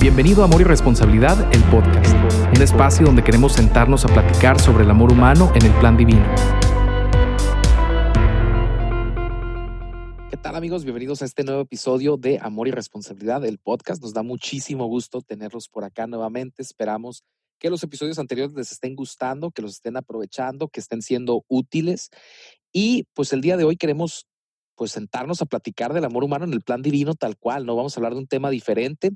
Bienvenido a Amor y Responsabilidad, el podcast, un espacio donde queremos sentarnos a platicar sobre el amor humano en el plan divino. ¿Qué tal amigos? Bienvenidos a este nuevo episodio de Amor y Responsabilidad, el podcast. Nos da muchísimo gusto tenerlos por acá nuevamente. Esperamos que los episodios anteriores les estén gustando, que los estén aprovechando, que estén siendo útiles. Y pues el día de hoy queremos pues sentarnos a platicar del amor humano en el plan divino tal cual, ¿no? Vamos a hablar de un tema diferente.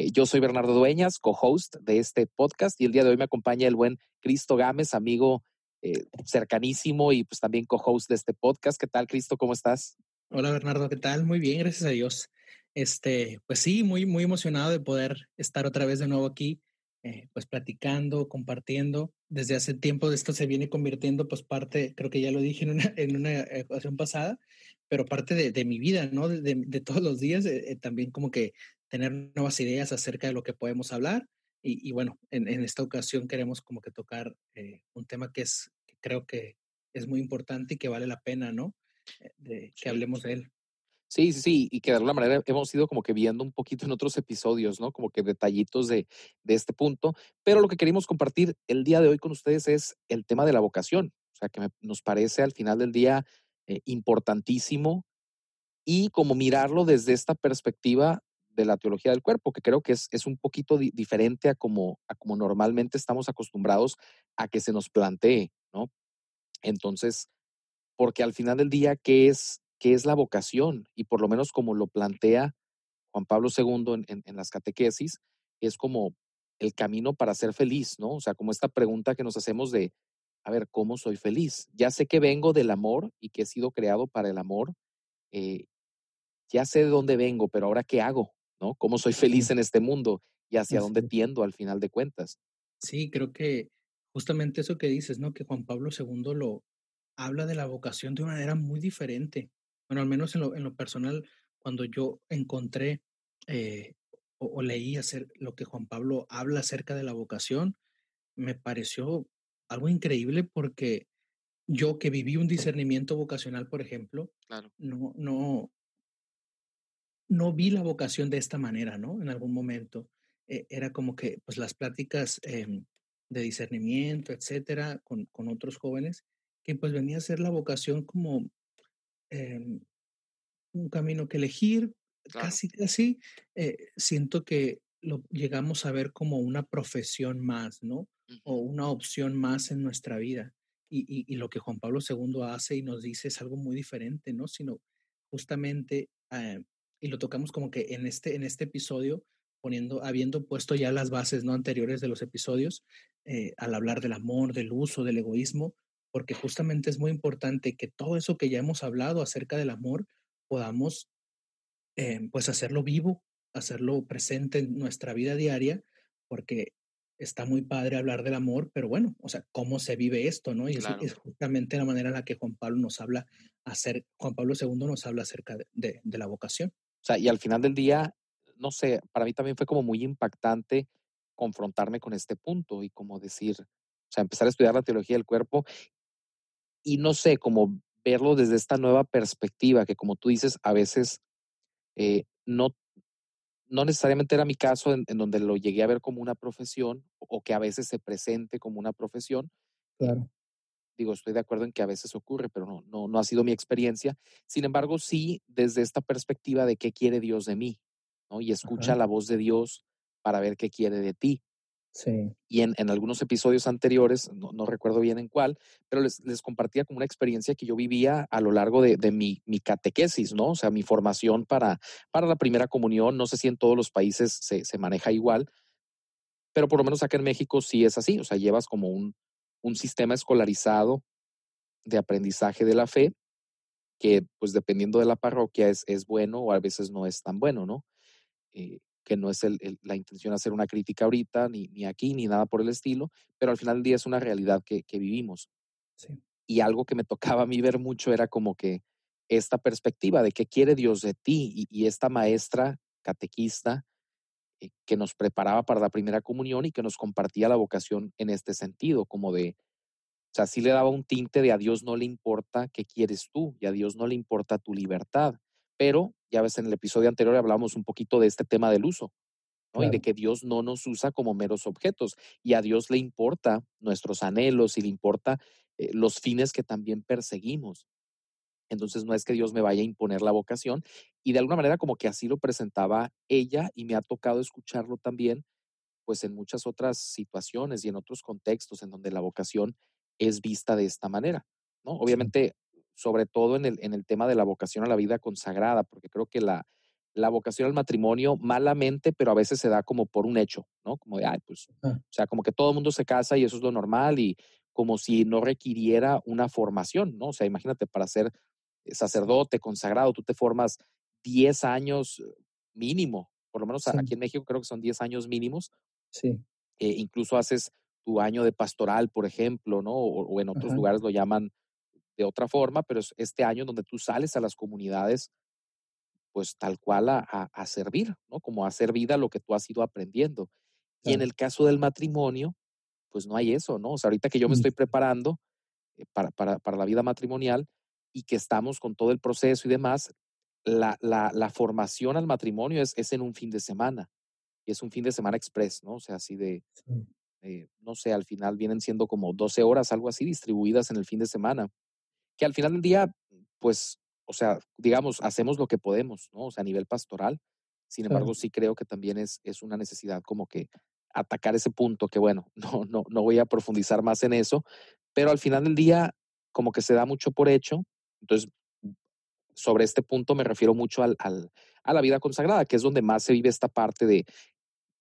Eh, yo soy Bernardo Dueñas, co-host de este podcast y el día de hoy me acompaña el buen Cristo Gámez, amigo eh, cercanísimo y pues también co-host de este podcast. ¿Qué tal, Cristo? ¿Cómo estás? Hola, Bernardo. ¿Qué tal? Muy bien, gracias a Dios. Este, pues sí, muy, muy emocionado de poder estar otra vez de nuevo aquí eh, pues platicando, compartiendo. Desde hace tiempo esto se viene convirtiendo, pues parte, creo que ya lo dije en una, en una ocasión pasada, pero parte de, de mi vida, ¿no? De, de, todos los días, también como que tener nuevas ideas acerca de lo que podemos hablar. Y, y bueno, en, en, esta ocasión queremos como que tocar un tema que es, que creo que es muy importante y que vale la pena, ¿no? De, que hablemos de él. Sí, sí, sí, y que de alguna manera hemos ido como que viendo un poquito en otros episodios, ¿no? Como que detallitos de, de este punto, pero lo que queremos compartir el día de hoy con ustedes es el tema de la vocación, o sea, que nos parece al final del día eh, importantísimo y como mirarlo desde esta perspectiva de la teología del cuerpo, que creo que es, es un poquito di diferente a como, a como normalmente estamos acostumbrados a que se nos plantee, ¿no? Entonces, porque al final del día, ¿qué es qué es la vocación y por lo menos como lo plantea Juan Pablo II en, en, las catequesis, es como el camino para ser feliz, ¿no? O sea, como esta pregunta que nos hacemos de, a ver, ¿cómo soy feliz? Ya sé que vengo del amor y que he sido creado para el amor, eh, ya sé de dónde vengo, pero ahora ¿qué hago? ¿No? ¿Cómo soy feliz en este mundo y hacia dónde tiendo al final de cuentas? Sí, creo que justamente eso que dices, ¿no? Que Juan Pablo II lo habla de la vocación de una manera muy diferente bueno, al menos en lo, en lo personal, cuando yo encontré eh, o, o, leí hacer lo que Juan Pablo habla acerca de la vocación, me pareció algo increíble porque yo que viví un discernimiento vocacional, por ejemplo, claro. no, no, no vi la vocación de esta manera, ¿no? En algún momento. Eh, era como que, pues, las pláticas eh, de discernimiento, etcétera, con, con otros jóvenes, que pues venía a ser la vocación como eh, un camino que elegir, claro. casi, casi, eh, siento que lo llegamos a ver como una profesión más, ¿no? Uh -huh. O una opción más en nuestra vida. Y, y, y, lo que Juan Pablo II hace y nos dice es algo muy diferente, ¿no? Sino justamente, eh, y lo tocamos como que en este, en este episodio, poniendo, habiendo puesto ya las bases no anteriores de los episodios, eh, al hablar del amor, del uso, del egoísmo, porque justamente es muy importante que todo eso que ya hemos hablado acerca del amor podamos eh, pues hacerlo vivo, hacerlo presente en nuestra vida diaria, porque está muy padre hablar del amor, pero bueno, o sea, ¿cómo se vive esto, no? Y claro. es, es, justamente la manera en la que Juan Pablo nos habla, hacer, Juan Pablo II nos habla acerca de, de, de la vocación. O sea, y al final del día, no sé, para mí también fue como muy impactante confrontarme con este punto y como decir, o sea, empezar a estudiar la teología del cuerpo y no sé, como verlo desde esta nueva perspectiva, que como tú dices, a veces eh, no, no necesariamente era mi caso en, en, donde lo llegué a ver como una profesión o que a veces se presente como una profesión. Claro. Digo, estoy de acuerdo en que a veces ocurre, pero no, no, no ha sido mi experiencia. Sin embargo, sí desde esta perspectiva de qué quiere Dios de mí, ¿no? Y escucha Ajá. la voz de Dios para ver qué quiere de ti. Sí. Y en, en, algunos episodios anteriores, no, no, recuerdo bien en cuál, pero les, les, compartía como una experiencia que yo vivía a lo largo de, de mi, mi, catequesis, ¿no? O sea, mi formación para, para la primera comunión. No sé si en todos los países se, se, maneja igual, pero por lo menos acá en México sí es así. O sea, llevas como un, un sistema escolarizado de aprendizaje de la fe que, pues dependiendo de la parroquia, es, es bueno o a veces no es tan bueno, ¿no? Eh, que no es el, el, la intención hacer una crítica ahorita, ni, ni, aquí, ni nada por el estilo, pero al final del día es una realidad que, que vivimos. Sí. Y algo que me tocaba a mí ver mucho era como que esta perspectiva de qué quiere Dios de ti y, y esta maestra catequista que nos preparaba para la primera comunión y que nos compartía la vocación en este sentido, como de, o sea, sí le daba un tinte de a Dios no le importa qué quieres tú y a Dios no le importa tu libertad, pero ya ves, en el episodio anterior hablábamos un poquito de este tema del uso. ¿no? Y de que Dios no nos usa como meros objetos. Y a Dios le importa nuestros anhelos y le importa eh, los fines que también perseguimos. Entonces no es que Dios me vaya a imponer la vocación. Y de alguna manera como que así lo presentaba ella y me ha tocado escucharlo también pues en muchas otras situaciones y en otros contextos en donde la vocación es vista de esta manera, ¿no? Obviamente, sobre todo en el, en el tema de la vocación a la vida consagrada, porque creo que la, la vocación al matrimonio malamente, pero a veces se da como por un hecho, ¿no? Como de, ay, pues, ah, o sea, como que todo el mundo se casa y eso es lo normal y como si no requiriera una formación, ¿no? O sea, imagínate, para ser sacerdote, consagrado, tú te formas 10 años eh, mínimo, por lo menos aquí en México creo que son 10 años mínimos sí, eh, incluso haces tu año de pastoral, por ejemplo, ¿no? O, o en otros ajá, lugares lo llaman de otra forma, pero es este año donde tú sales a las comunidades, pues tal cual a, a, a servir, ¿no? Como a hacer vida lo que tú has ido aprendiendo. Y en el caso del matrimonio, pues no hay eso, ¿no? O sea, ahorita que yo me mm, estoy preparando eh, para, para, para la vida matrimonial y que estamos con todo el proceso y demás, la, la, la formación al matrimonio es, es en un fin de semana y es un fin de semana express, ¿no? O sea, así de, sí, eh, no sé, al final vienen siendo como 12 horas, algo así, distribuidas en el fin de semana, que al final del día, pues, o sea, digamos, hacemos lo que podemos, ¿no? O sea, a nivel pastoral. Sin embargo, claro, sí creo que también es, es una necesidad como que atacar ese punto, que bueno, no, no, no voy a profundizar más en eso, pero al final del día, como que se da mucho por hecho. Entonces, sobre este punto me refiero mucho al, al, a la vida consagrada, que es donde más se vive esta parte de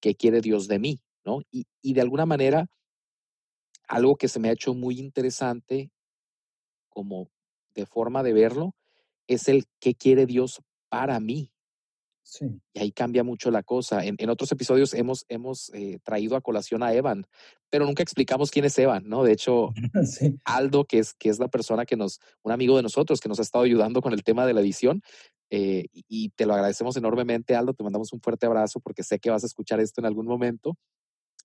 qué quiere Dios de mí, ¿no? Y, y de alguna manera, algo que se me ha hecho muy interesante como de forma de verlo es el qué quiere Dios para mí. Sí, Y ahí cambia mucho la cosa. En, en otros episodios hemos, hemos eh, traído a colación a Evan, pero nunca explicamos quién es Evan, ¿no? De hecho, sí, Aldo, que es, que es la persona que nos, un amigo de nosotros que nos ha estado ayudando con el tema de la edición, eh, y, y te lo agradecemos enormemente, Aldo, te mandamos un fuerte abrazo porque sé que vas a escuchar esto en algún momento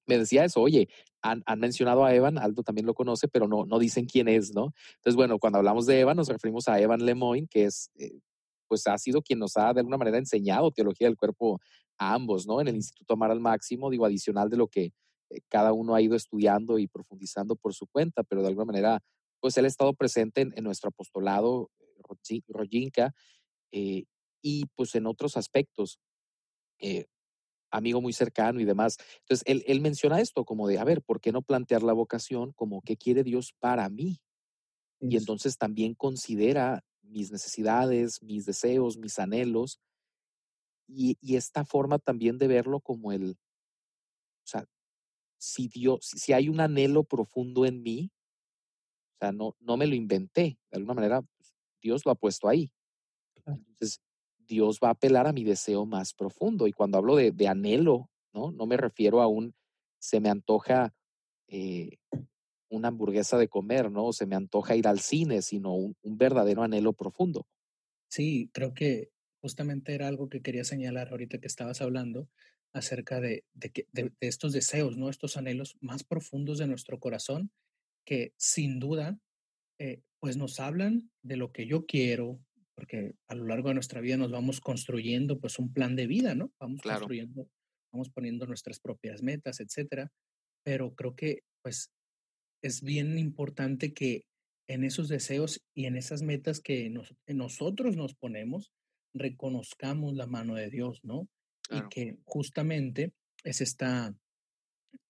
me decía eso, oye, han, han, mencionado a Evan, Aldo también lo conoce, pero no, no dicen quién es, ¿no? Entonces, bueno, cuando hablamos de Evan, nos referimos a Evan Lemoyne, que es, eh, pues ha sido quien nos ha de alguna manera enseñado teología del cuerpo a ambos, ¿no? En el Instituto Amar al Máximo, digo, adicional de lo que eh, cada uno ha ido estudiando y profundizando por su cuenta, pero de alguna manera, pues él ha estado presente en, en nuestro apostolado, eh, Rojinka, eh, y pues en otros aspectos. Eh, amigo muy cercano y demás. Entonces, él, él menciona esto como de, a ver, ¿por qué no plantear la vocación como qué quiere Dios para mí? Y entonces también considera mis necesidades, mis deseos, mis anhelos y, y esta forma también de verlo como el, o sea, si Dios, si, si hay un anhelo profundo en mí, o sea, no, no me lo inventé, de alguna manera pues, Dios lo ha puesto ahí. Entonces, Dios va a apelar a mi deseo más profundo. Y cuando hablo de, de anhelo, ¿no? No me refiero a un, se me antoja eh, una hamburguesa de comer, ¿no? Se me antoja ir al cine, sino un, un verdadero anhelo profundo. Sí, creo que justamente era algo que quería señalar ahorita que estabas hablando acerca de, de, que, de, de estos deseos, ¿no? Estos anhelos más profundos de nuestro corazón que sin duda, eh, pues nos hablan de lo que yo quiero, porque a lo largo de nuestra vida nos vamos construyendo pues un plan de vida, ¿no? Vamos Claro, construyendo, vamos poniendo nuestras propias metas, etcétera. Pero creo que pues es bien importante que en esos deseos y en esas metas que nos, nosotros nos ponemos, reconozcamos la mano de Dios, ¿no? Y que justamente es esta,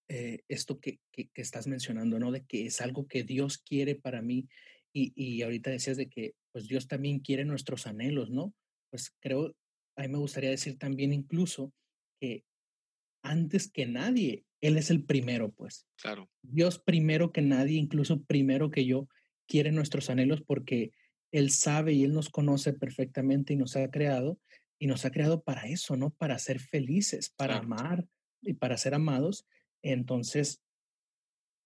eh, esto que, que, que estás mencionando, ¿no? De que es algo que Dios quiere para mí. Y, y ahorita decías de que pues Dios también quiere nuestros anhelos, ¿no? Pues creo, a mí me gustaría decir también incluso que antes que nadie, Él es el primero, pues Claro, Dios primero que nadie, incluso primero que yo, quiere nuestros anhelos porque Él sabe y Él nos conoce perfectamente y nos ha creado y nos ha creado para eso, ¿no? Para ser felices, para claro. amar y para ser amados. Entonces,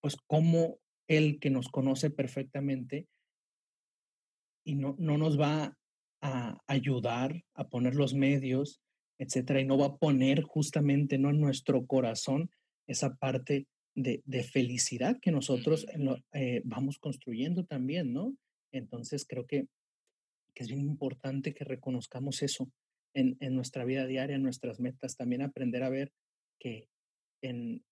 pues como Él que nos conoce perfectamente y no, no nos va a ayudar a poner los medios, etcétera, y no va a poner justamente ¿no? en nuestro corazón esa parte de, de felicidad que nosotros Ujú, en lo- eh, vamos construyendo también, ¿no? Entonces creo que, que es bien importante que reconozcamos eso en, en nuestra vida diaria, en nuestras metas, también aprender a ver. que en,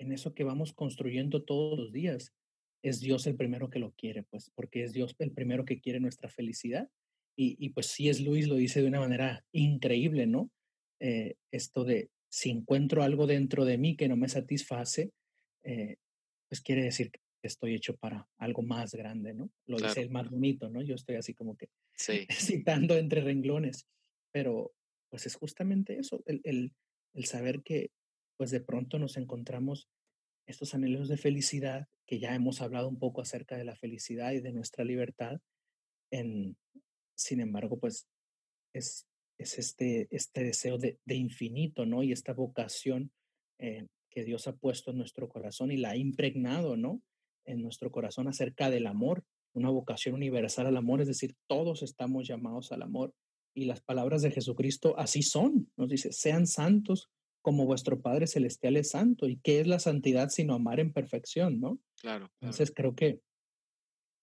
en eso que vamos construyendo todos los días, es Dios el primero que lo quiere, pues, porque es Dios el primero que quiere nuestra felicidad. Y, y pues sí es Luis lo dice de una manera increíble, ¿no? Eh, esto de si encuentro algo dentro de mí que no me satisface, eh, pues quiere decir que estoy hecho para algo más grande, ¿no? Lo dice Claro. el más bonito, ¿no? Yo estoy así como que Sí, citando entre renglones, pero pues es justamente eso, el, el, el saber que pues de pronto nos encontramos estos anhelos de felicidad, que ya hemos hablado un poco acerca de la felicidad y de nuestra libertad, en, sin embargo, pues es, es este, este deseo de, de infinito, ¿no? Y esta vocación eh, que Dios ha puesto en nuestro corazón y la ha impregnado, ¿no? En nuestro corazón acerca del amor, una vocación universal al amor, es decir, todos estamos llamados al amor. Y las palabras de Jesucristo así son, nos dice, sean santos como vuestro Padre Celestial es santo. ¿Y qué es la santidad sino amar en perfección, ¿no? claro, claro. Entonces creo que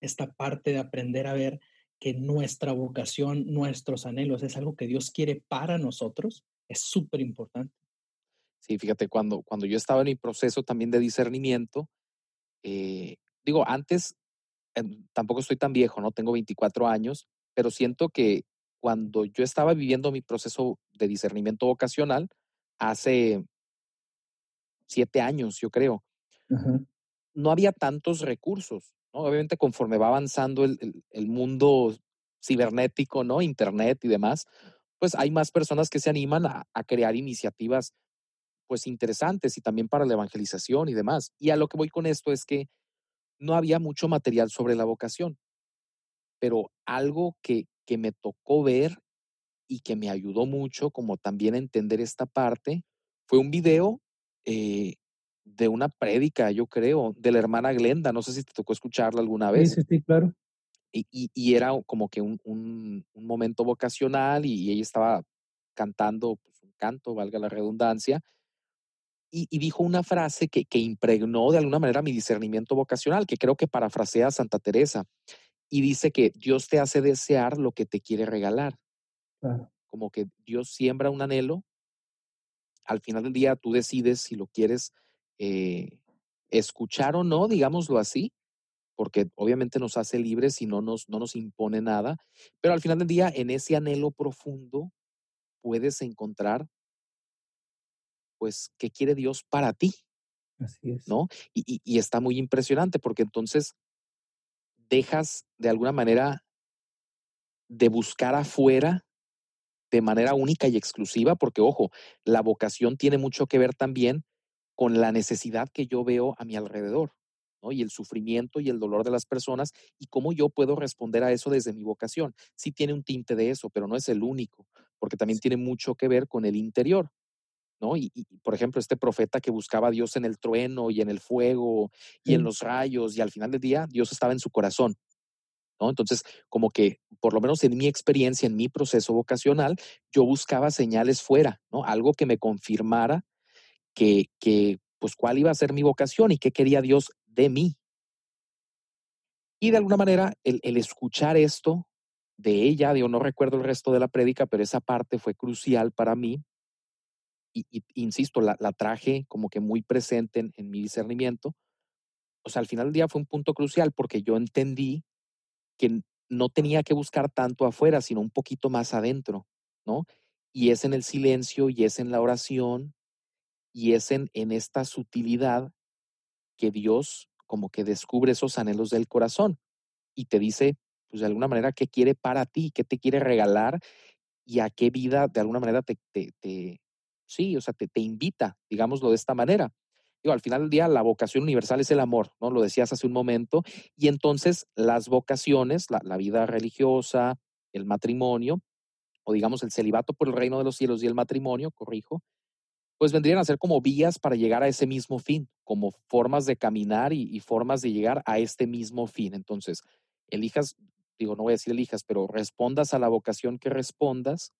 esta parte de aprender a ver que nuestra vocación, nuestros anhelos es algo que Dios quiere para nosotros, es súper importante. Sí, fíjate, cuando, cuando yo estaba en mi proceso también de discernimiento, eh, digo, antes tampoco estoy tan viejo, ¿no? Tengo 24 años, pero siento que cuando yo estaba viviendo mi proceso de discernimiento vocacional, hace siete años, yo creo, no había tantos recursos, Obviamente conforme va avanzando el, el- mundo cibernético, ¿no? Internet y demás, pues hay más personas que se animan a, a crear iniciativas, pues interesantes y también para la evangelización y demás. Y a lo que voy con esto es que no había mucho material sobre la vocación, pero algo que, que me tocó ver y que me ayudó mucho, como también a entender esta parte, fue un video eh, de una prédica, yo creo, de la hermana Glenda. No sé si te tocó escucharla alguna vez. sí, sí, claro. Y, y- y era como que un, un- un momento vocacional y, y ella estaba cantando pues, un canto, valga la redundancia, y, y dijo una frase que, que impregnó de alguna manera mi discernimiento vocacional, que creo que parafrasea a Santa Teresa, y dice que Dios te hace desear lo que te quiere regalar, Claro. como que Dios siembra un anhelo al final del día tú decides si lo quieres eh, escuchar o no, digámoslo así, porque obviamente nos hace libres y no nos, no nos impone nada, pero al final del día en ese anhelo profundo puedes encontrar, pues, qué quiere Dios para ti, Así es. ¿no? Y, y- y está muy impresionante porque entonces dejas de alguna manera de buscar afuera de manera única y exclusiva, porque ojo, la vocación tiene mucho que ver también con la necesidad que yo veo a mi alrededor, ¿no? Y el sufrimiento y el dolor de las personas y cómo yo puedo responder a eso desde mi vocación. Sí tiene un tinte de eso, pero no es el único, porque también tiene mucho que ver con el interior, ¿no? Y, y, por ejemplo, este profeta que buscaba a Dios en el trueno y en el fuego y en los rayos y al final del día Dios estaba en su corazón. ¿no? Entonces, como que, por lo menos en mi experiencia, en mi proceso vocacional, yo buscaba señales fuera, ¿no? Algo que me confirmara que, que, pues, cuál iba a ser mi vocación y qué quería Dios de mí. Y de alguna manera, el, el escuchar esto de ella, digo, no recuerdo el resto de la prédica, pero esa parte fue crucial para mí. Y, y insisto, la, la, traje como que muy presente en, en mi discernimiento. O sea, al final del día fue un punto crucial porque yo entendí que no tenía que buscar tanto afuera, sino un poquito más adentro, ¿no? Y es en el silencio y es en la oración y es en, esta sutilidad que Dios como que descubre esos anhelos del corazón y te dice, pues de alguna manera, qué quiere para ti, qué te quiere regalar y a qué vida de alguna manera te, te, te sí, o sea, te, te invita, digámoslo de esta manera. Digo, al final del día, la vocación universal es el amor, ¿no? Lo decías hace un momento. Y entonces las vocaciones, la, la, vida religiosa, el matrimonio, o digamos el celibato por el reino de los cielos y el matrimonio, corrijo, pues vendrían a ser como vías para llegar a ese mismo fin, como formas de caminar y, formas de llegar a este mismo fin. Entonces, elijas, digo, no voy a decir elijas, pero respondas a la vocación que respondas,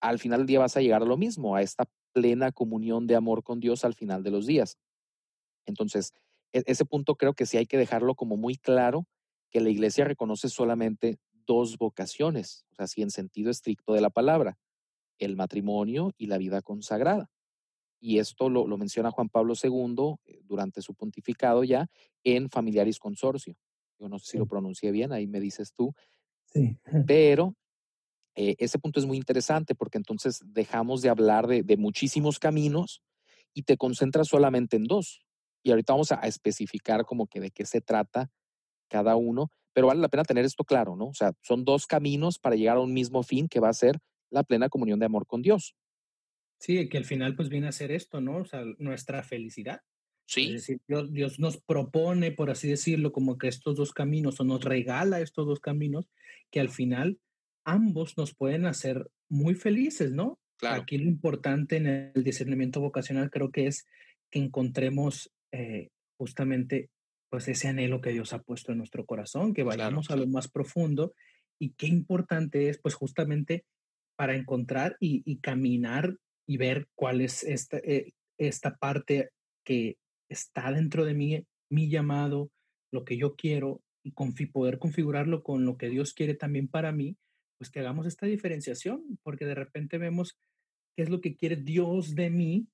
al final del día vas a llegar a lo mismo, a esta plena comunión de amor con Dios al final de los días. Entonces, e ese punto creo que sí hay que dejarlo como muy claro, que la iglesia reconoce solamente dos vocaciones, o sea, sí en sentido estricto de la palabra, el matrimonio y la vida consagrada. y esto lo, lo menciona Juan Pablo II eh, durante su pontificado ya en Familiaris Consorcio. Yo no sé si lo pronuncié bien, ahí me dices tú. Sí. Pero eh, ese punto es muy interesante porque entonces dejamos de hablar de, de, muchísimos caminos y te concentras solamente en dos. Y ahorita vamos a, a, especificar como que de qué se trata cada uno, pero vale la pena tener esto claro, ¿no? O sea, son dos caminos para llegar a un mismo fin que va a ser la plena comunión de amor con Dios. Sí, que al final pues viene a ser esto, ¿no? O sea, nuestra felicidad. Sí. Es decir, Dios, Dios, nos propone, por así decirlo, como que estos dos caminos, o nos regala estos dos caminos, que al final ambos nos pueden hacer muy felices, ¿no? Claro. Aquí lo importante en el discernimiento vocacional creo que es que encontremos eh, justamente pues ese anhelo que Dios ha puesto en nuestro corazón, que vayamos claro, a lo más profundo y qué importante es pues justamente para encontrar y, caminar y ver cuál es esta, eh, esta parte que está dentro de mí, mi llamado, lo que yo quiero y confi poder configurarlo con lo que Dios quiere también para mí, pues que hagamos esta diferenciación, porque de repente vemos qué es lo que quiere Dios de mí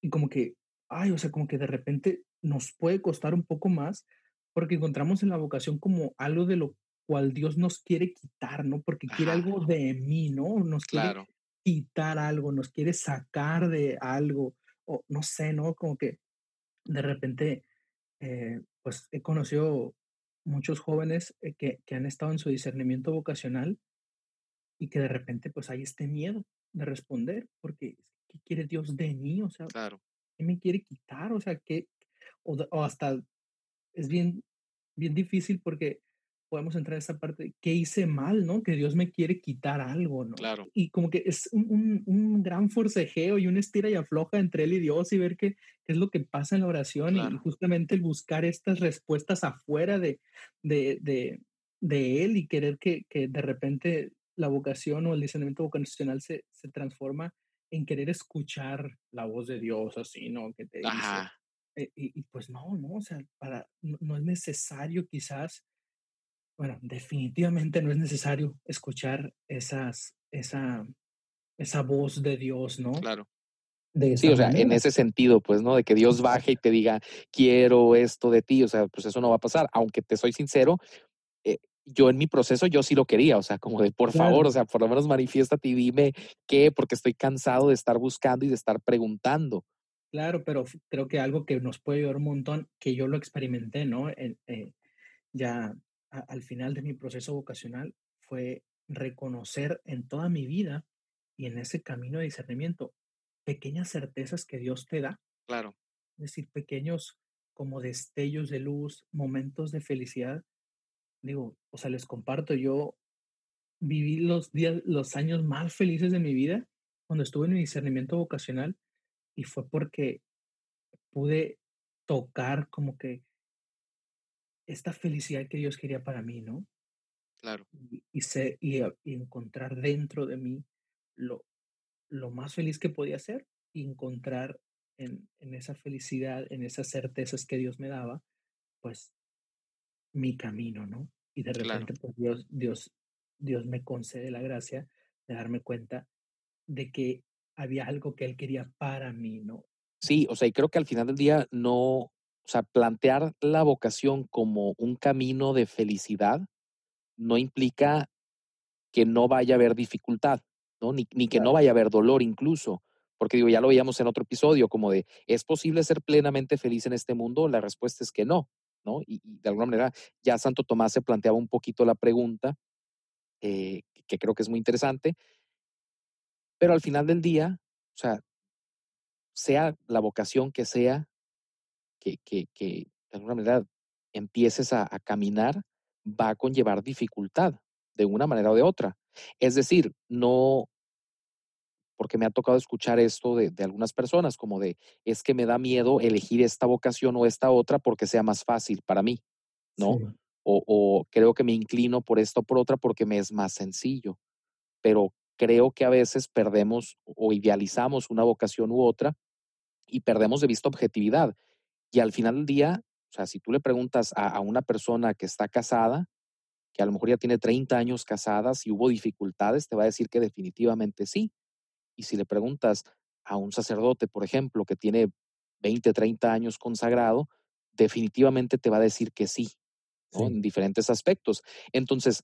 y como que, ay, o sea, como que de repente nos puede costar un poco más porque encontramos en la vocación como algo de lo cual Dios nos quiere quitar, ¿no? Porque quiere algo de mí, ¿no? Nos quiere Claro, quitar algo, nos quiere sacar de algo, o no sé, ¿no? Como que de repente, eh, pues he conocido muchos jóvenes eh, que, que han estado en su discernimiento vocacional y que de repente pues hay este miedo de responder, porque ¿qué quiere Dios de mí? O sea, claro, ¿qué me quiere quitar? O sea, ¿qué? O, o hasta es bien, bien difícil porque podemos entrar a esa parte de qué hice mal, ¿no? Que Dios me quiere quitar algo, ¿no? claro, Y como que es un, un- un gran forcejeo y una estira y afloja entre él y Dios y ver qué, qué es lo que pasa en la oración y, y claro. justamente el buscar estas respuestas afuera de, de, de, de él y querer que, que de repente la vocación o el discernimiento vocacional se, se transforma en querer escuchar la voz de Dios, así, ¿no? Que te dice, Ajá, eh, y, y pues no, no, o sea, para, no, no es necesario quizás, bueno, definitivamente no es necesario escuchar esas, esa, esa voz de Dios, ¿no? claro. De Sí, o sea, en ese sentido, pues, ¿no? De que Dios baje y te diga, quiero esto de ti, o sea, pues eso no va a pasar. Aunque te soy sincero, eh, yo en mi proceso yo sí lo quería, o sea, como de por favor, o sea, por lo menos manifiéstate y dime qué, porque estoy cansado de estar buscando y de estar preguntando. claro, pero creo que algo que nos puede ayudar un montón, que yo lo experimenté, ¿no? Eh, ya a- al final de mi proceso vocacional fue reconocer en toda mi vida y en ese camino de discernimiento pequeñas certezas que Dios te da Claro, es decir, pequeños como destellos de luz, momentos de felicidad. Digo, o sea, les comparto, yo viví los días, los años más felices de mi vida cuando estuve en mi discernimiento vocacional y fue porque pude tocar como que esta felicidad que Dios quería para mí, ¿no? claro, Y, y, sé- y, a- y encontrar dentro de mí lo, lo más feliz que podía ser y encontrar en, en esa felicidad, en esas certezas que Dios me daba, pues mi camino, ¿no? Y de claro. repente, pues Dios, Dios, Dios me concede la gracia de darme cuenta de que había algo que Él quería para mí, ¿no? Sí, o sea, y creo que al final del día no, o sea, plantear la vocación como un camino de felicidad no implica que no vaya a haber dificultad, ¿no? Ni, ni que no vaya a haber dolor incluso. Porque digo, ya lo veíamos en otro episodio, como de, ¿es posible ser plenamente feliz en este mundo? La respuesta es que no, ¿no? Y, y de alguna manera ya Santo Tomás se planteaba un poquito la pregunta, eh, que creo que es muy interesante, pero al final del día, o sea, sea la vocación que sea, que, que, que de alguna manera empieces a, a caminar, va a conllevar dificultad de una manera o de otra. Es decir, no, porque me ha tocado escuchar esto de, de, algunas personas, como de, es que me da miedo elegir esta vocación o esta otra porque sea más fácil para mí, ¿no? Sí, O, o creo que me inclino por esta o por otra porque me es más sencillo, pero creo que a veces perdemos o idealizamos una vocación u otra y perdemos de vista objetividad. Y al final del día, o sea, si tú le preguntas a, a una persona que está casada, que a lo mejor ya tiene 30 años casada, si hubo dificultades, te va a decir que definitivamente sí. Y si le preguntas a un sacerdote, por ejemplo, que tiene 20, 30 años consagrado, definitivamente te va a decir que sí, ¿no? sí. en diferentes aspectos. Entonces,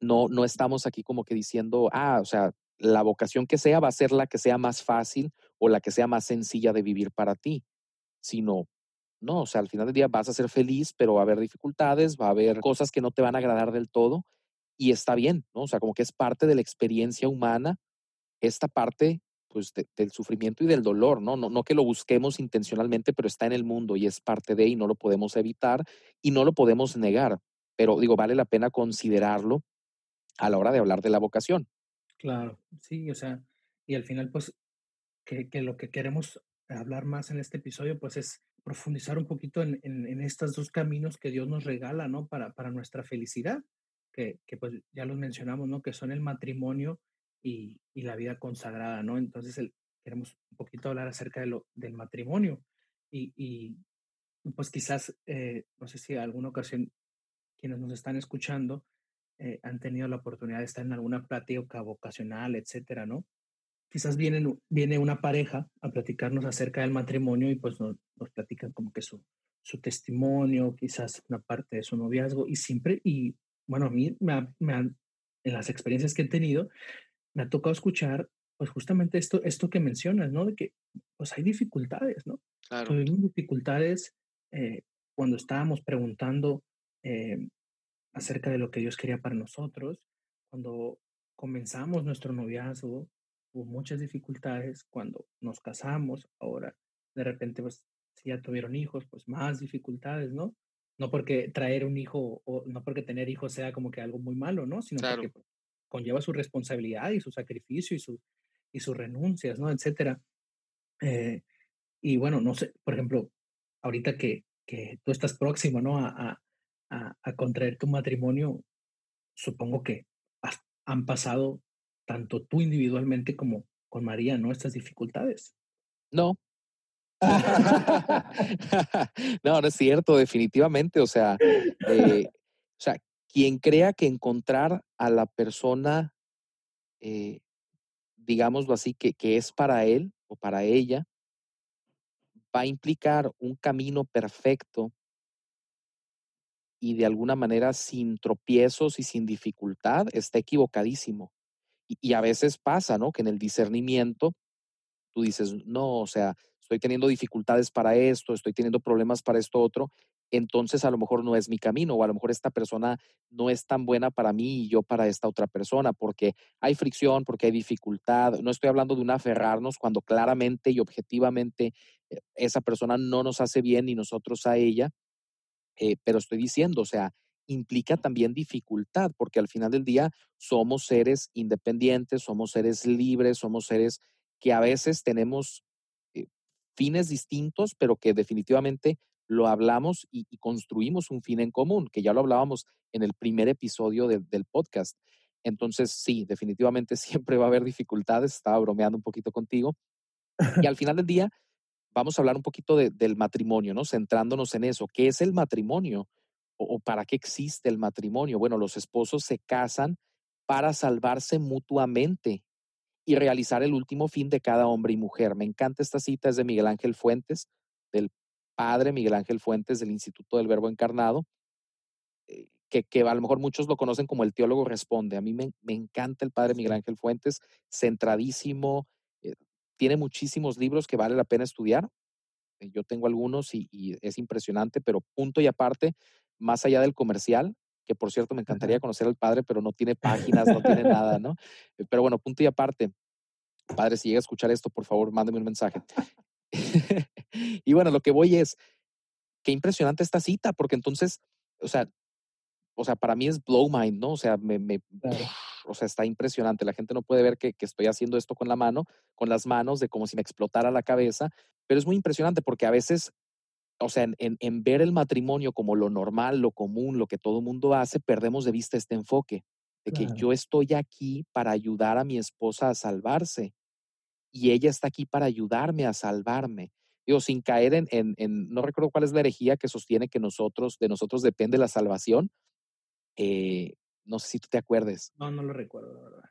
no, no estamos aquí como que diciendo, ah, o sea, la vocación que sea va a ser la que sea más fácil o la que sea más sencilla de vivir para ti, sino, no, o sea, al final del día vas a ser feliz, pero va a haber dificultades, va a haber cosas que no te van a agradar del todo y está bien, ¿no? O sea, como que es parte de la experiencia humana esta parte pues de, del sufrimiento y del dolor, ¿no? ¿no? No que lo busquemos intencionalmente, pero está en el mundo y es parte de y no lo podemos evitar y no lo podemos negar, pero digo, vale la pena considerarlo a la hora de hablar de la vocación. Claro, sí, o sea, y al final, pues, que, que lo que queremos hablar más en este episodio, pues, es profundizar un poquito en, en, estos dos caminos que Dios nos regala, ¿no? Para, para nuestra felicidad, que, que, pues ya los mencionamos, ¿no? Que son el matrimonio y, y la vida consagrada, ¿no? Entonces, el, queremos un poquito hablar acerca de lo, del matrimonio y, y pues quizás, eh, no sé si alguna ocasión quienes nos están escuchando eh, han tenido la oportunidad de estar en alguna plática vocacional, etcétera, ¿no? Quizás vienen, viene una pareja a platicarnos acerca del matrimonio y pues nos, nos platican como que su, su testimonio, quizás una parte de su noviazgo y siempre, y bueno, a mí me, ha, me han, en las experiencias que he tenido, me ha tocado escuchar pues justamente esto, esto que mencionas, ¿no? De que pues hay dificultades, ¿no? Claro. Tuvimos dificultades eh, cuando estábamos preguntando eh, acerca de lo que Dios quería para nosotros. Cuando comenzamos nuestro noviazgo, hubo muchas dificultades. Cuando nos casamos, ahora de repente, pues, si ya tuvieron hijos, pues más dificultades, ¿no? No porque traer un hijo o no porque tener hijos sea como que algo muy malo, ¿no? Sino Claro. porque pues, conlleva su responsabilidad y su sacrificio y, su, y sus renuncias, ¿no? Etcétera. Eh, y bueno, no sé, por ejemplo, ahorita que, que tú estás próximo, ¿no? A, a, a, a contraer tu matrimonio, supongo que has- han pasado tanto tú individualmente como con María, ¿no? Estas dificultades. No. no, no es cierto, definitivamente. O sea, eh, o sea, quien crea que encontrar a la persona, eh, digámoslo así, que, que es para él o para ella, va a implicar un camino perfecto y de alguna manera sin tropiezos y sin dificultad, está equivocadísimo. Y, y a veces pasa, ¿no? Que en el discernimiento tú dices, no, o sea, estoy teniendo dificultades para esto, estoy teniendo problemas para esto otro, entonces a lo mejor no es mi camino o a lo mejor esta persona no es tan buena para mí y yo para esta otra persona, porque hay fricción, porque hay dificultad. No estoy hablando de un aferrarnos cuando claramente y objetivamente eh, esa persona no nos hace bien ni nosotros a ella, eh, pero estoy diciendo, o sea, implica también dificultad, porque al final del día somos seres independientes, somos seres libres, somos seres que a veces tenemos eh, fines distintos, pero que definitivamente lo hablamos y, construimos un fin en común, que ya lo hablábamos en el primer episodio de, del podcast. Entonces, sí, definitivamente siempre va a haber dificultades, estaba bromeando un poquito contigo. Y al final del día, vamos a hablar un poquito de, del matrimonio, ¿no? Centrándonos en eso. ¿Qué es el matrimonio? O, o para qué existe el matrimonio? Bueno, los esposos se casan para salvarse mutuamente y realizar el último fin de cada hombre y mujer. Me encanta esta cita, es de Miguel Ángel Fuentes, del padre Miguel Ángel Fuentes del Instituto del Verbo Encarnado, eh, que, que, a lo mejor muchos lo conocen como el teólogo responde. A mí me, me encanta el padre Miguel Ángel Fuentes, centradísimo, eh, tiene muchísimos libros que vale la pena estudiar. Eh, yo tengo algunos y, y, es impresionante, pero punto y aparte, más allá del comercial, que por cierto me encantaría conocer al padre, pero no tiene páginas, no tiene nada, ¿no? Pero bueno, punto y aparte, padre, si llega a escuchar esto, por favor, mándeme un mensaje. y bueno, lo que voy es, qué impresionante esta cita, porque entonces, o sea, o sea, para mí es blow mind, ¿no? O sea, me, me claro. o sea, está impresionante. La gente no puede ver que, que, estoy haciendo esto con la mano, con las manos, de como si me explotara la cabeza, pero es muy impresionante porque a veces, o sea, en, ver el matrimonio como lo normal, lo común, lo que todo mundo hace, perdemos de vista este enfoque de que claro. yo estoy aquí para ayudar a mi esposa a salvarse y ella está aquí para ayudarme a salvarme. Digo, sin caer en, en, en, no recuerdo cuál es la herejía que sostiene que nosotros, de nosotros depende la salvación. Eh, no sé si tú te acuerdes. No, no lo recuerdo, la verdad.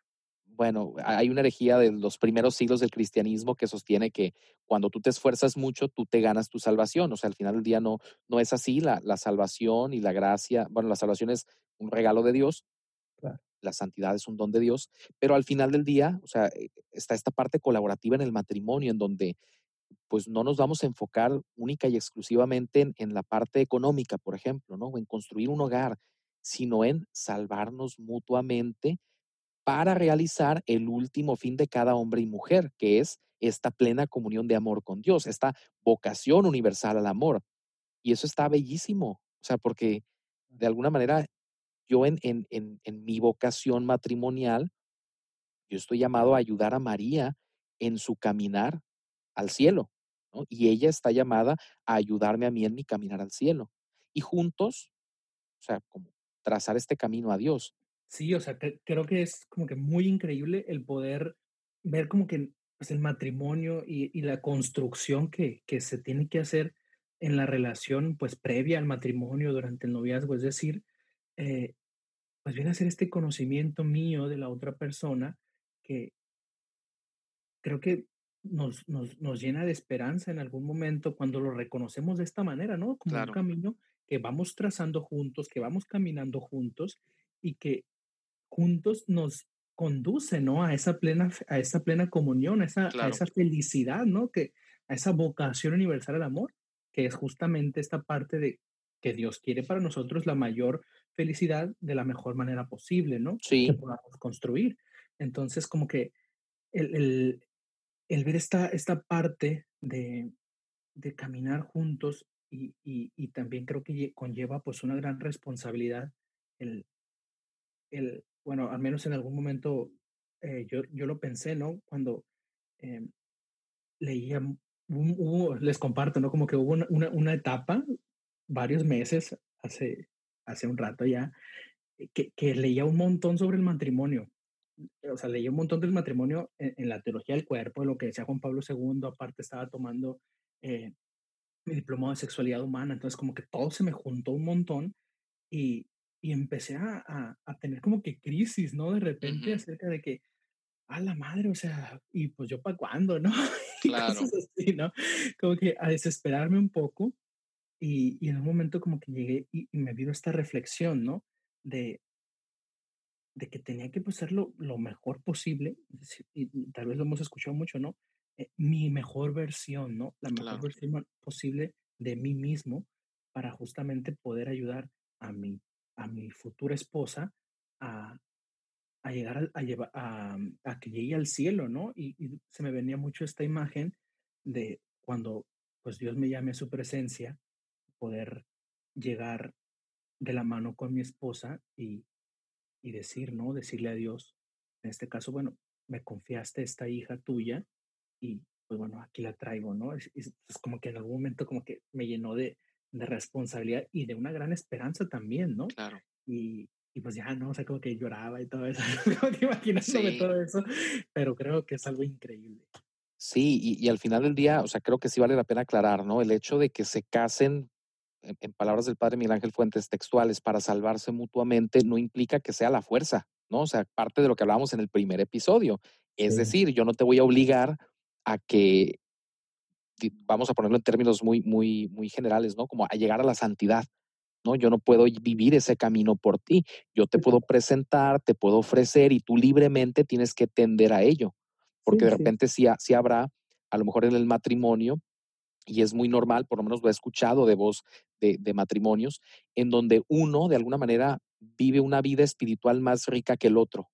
Bueno, hay una herejía de los primeros siglos del cristianismo que sostiene que cuando tú te esfuerzas mucho, tú te ganas tu salvación. O sea, al final del día no, no es así. La, la salvación y la gracia, bueno, la salvación es un regalo de Dios. La santidad es un don de Dios. Pero al final del día, o sea, eh, está esta parte colaborativa en el matrimonio en donde pues no nos vamos a enfocar única y exclusivamente en, en la parte económica, por ejemplo, ¿no? En construir un hogar, sino en salvarnos mutuamente para realizar el último fin de cada hombre y mujer, que es esta plena comunión de amor con Dios, esta vocación universal al amor. Y eso está bellísimo, o sea, porque de alguna manera yo en, mi vocación matrimonial, yo estoy llamado a ayudar a María en su caminar al cielo. Y ella está llamada a ayudarme a mí en mi caminar al cielo. Y juntos, o sea, trazar este camino a Dios. Sí, o sea, que- creo que es como que muy increíble el poder ver como que pues, el matrimonio y, y la construcción que, que se tiene que hacer en la relación pues previa al matrimonio durante el noviazgo, es decir, eh, pues viene a ser este conocimiento mío de la otra persona que creo que nos, nos, nos llena de esperanza en algún momento cuando lo reconocemos de esta manera, ¿no? Como un camino que vamos trazando juntos, que vamos caminando juntos y que juntos nos conduce, ¿no? A esa plena, a esa plena comunión, a esa, a esa felicidad, ¿no? Que, a esa vocación universal al amor, que es justamente esta parte de que Dios quiere para nosotros la mayor felicidad de la mejor manera posible, ¿no? Que sí, podamos construir. Entonces, como que el, el, el ver esta, esta parte de, de caminar juntos y, y, y también creo que lle- conlleva pues una gran responsabilidad el, el, bueno, al menos en algún momento eh, yo, yo lo pensé, ¿no? Cuando eh, leía, hubo- les comparto, ¿no? Como que hubo una, una, una etapa, varios meses, hace, hace un rato ya, eh, que, que leía un montón sobre el matrimonio. O sea, leía un montón del matrimonio en, en la teología del cuerpo, de lo que decía Juan Pablo II, aparte estaba tomando eh, mi diplomado de sexualidad humana, entonces como que todo se me juntó un montón y, y empecé a, a, a tener como que crisis, ¿no? De repente ujú, acerca de que, a la madre, o sea, y pues yo para cuándo, ¿no? Y claro, cosas así, ¿no? Como que a desesperarme un poco y, y en un momento como que llegué y, y me vino esta reflexión, ¿no? De, de que tenía que pues, ser lo, lo mejor posible, y, y tal vez lo hemos escuchado mucho, ¿no? Eh, mi mejor versión, ¿no? La mejor claro, versión posible de mí mismo para justamente poder ayudar a mi, a mi futura esposa a, a llegar a, llevar, a, a que llegue al cielo, ¿no? Y, se me venía mucho esta imagen de cuando pues Dios me llame a su presencia, poder llegar de la mano con mi esposa y y decir, ¿no? Decirle a Dios, en este caso, bueno, me confiaste esta hija tuya y pues bueno, aquí la traigo, ¿no? Es, es- es como que en algún momento como que me llenó de, de responsabilidad y de una gran esperanza también, ¿no? claro. Y, y pues ya, ¿no? O sea, como que lloraba y todo eso, como que imaginándome Sí, todo eso, pero creo que es algo increíble. sí, y, y al final del día, o sea, creo que sí vale la pena aclarar, ¿no? El hecho de que se casen, en, en palabras del padre Miguel Ángel Fuentes, textuales, para salvarse mutuamente, no implica que sea la fuerza, ¿no? O sea, parte de lo que hablábamos en el primer episodio. Es Sí, decir, yo no te voy a obligar a que, vamos a ponerlo en términos muy, muy, muy generales, ¿no? Como a llegar a la santidad. ¿no? Yo no puedo vivir ese camino por ti. Yo te puedo presentar, te puedo ofrecer y tú libremente tienes que tender a ello. Porque sí, de repente sí, sí habrá, a lo mejor en el matrimonio, y es muy normal, por lo menos lo he escuchado de voz de, de matrimonios, en donde uno de alguna manera vive una vida espiritual más rica que el otro,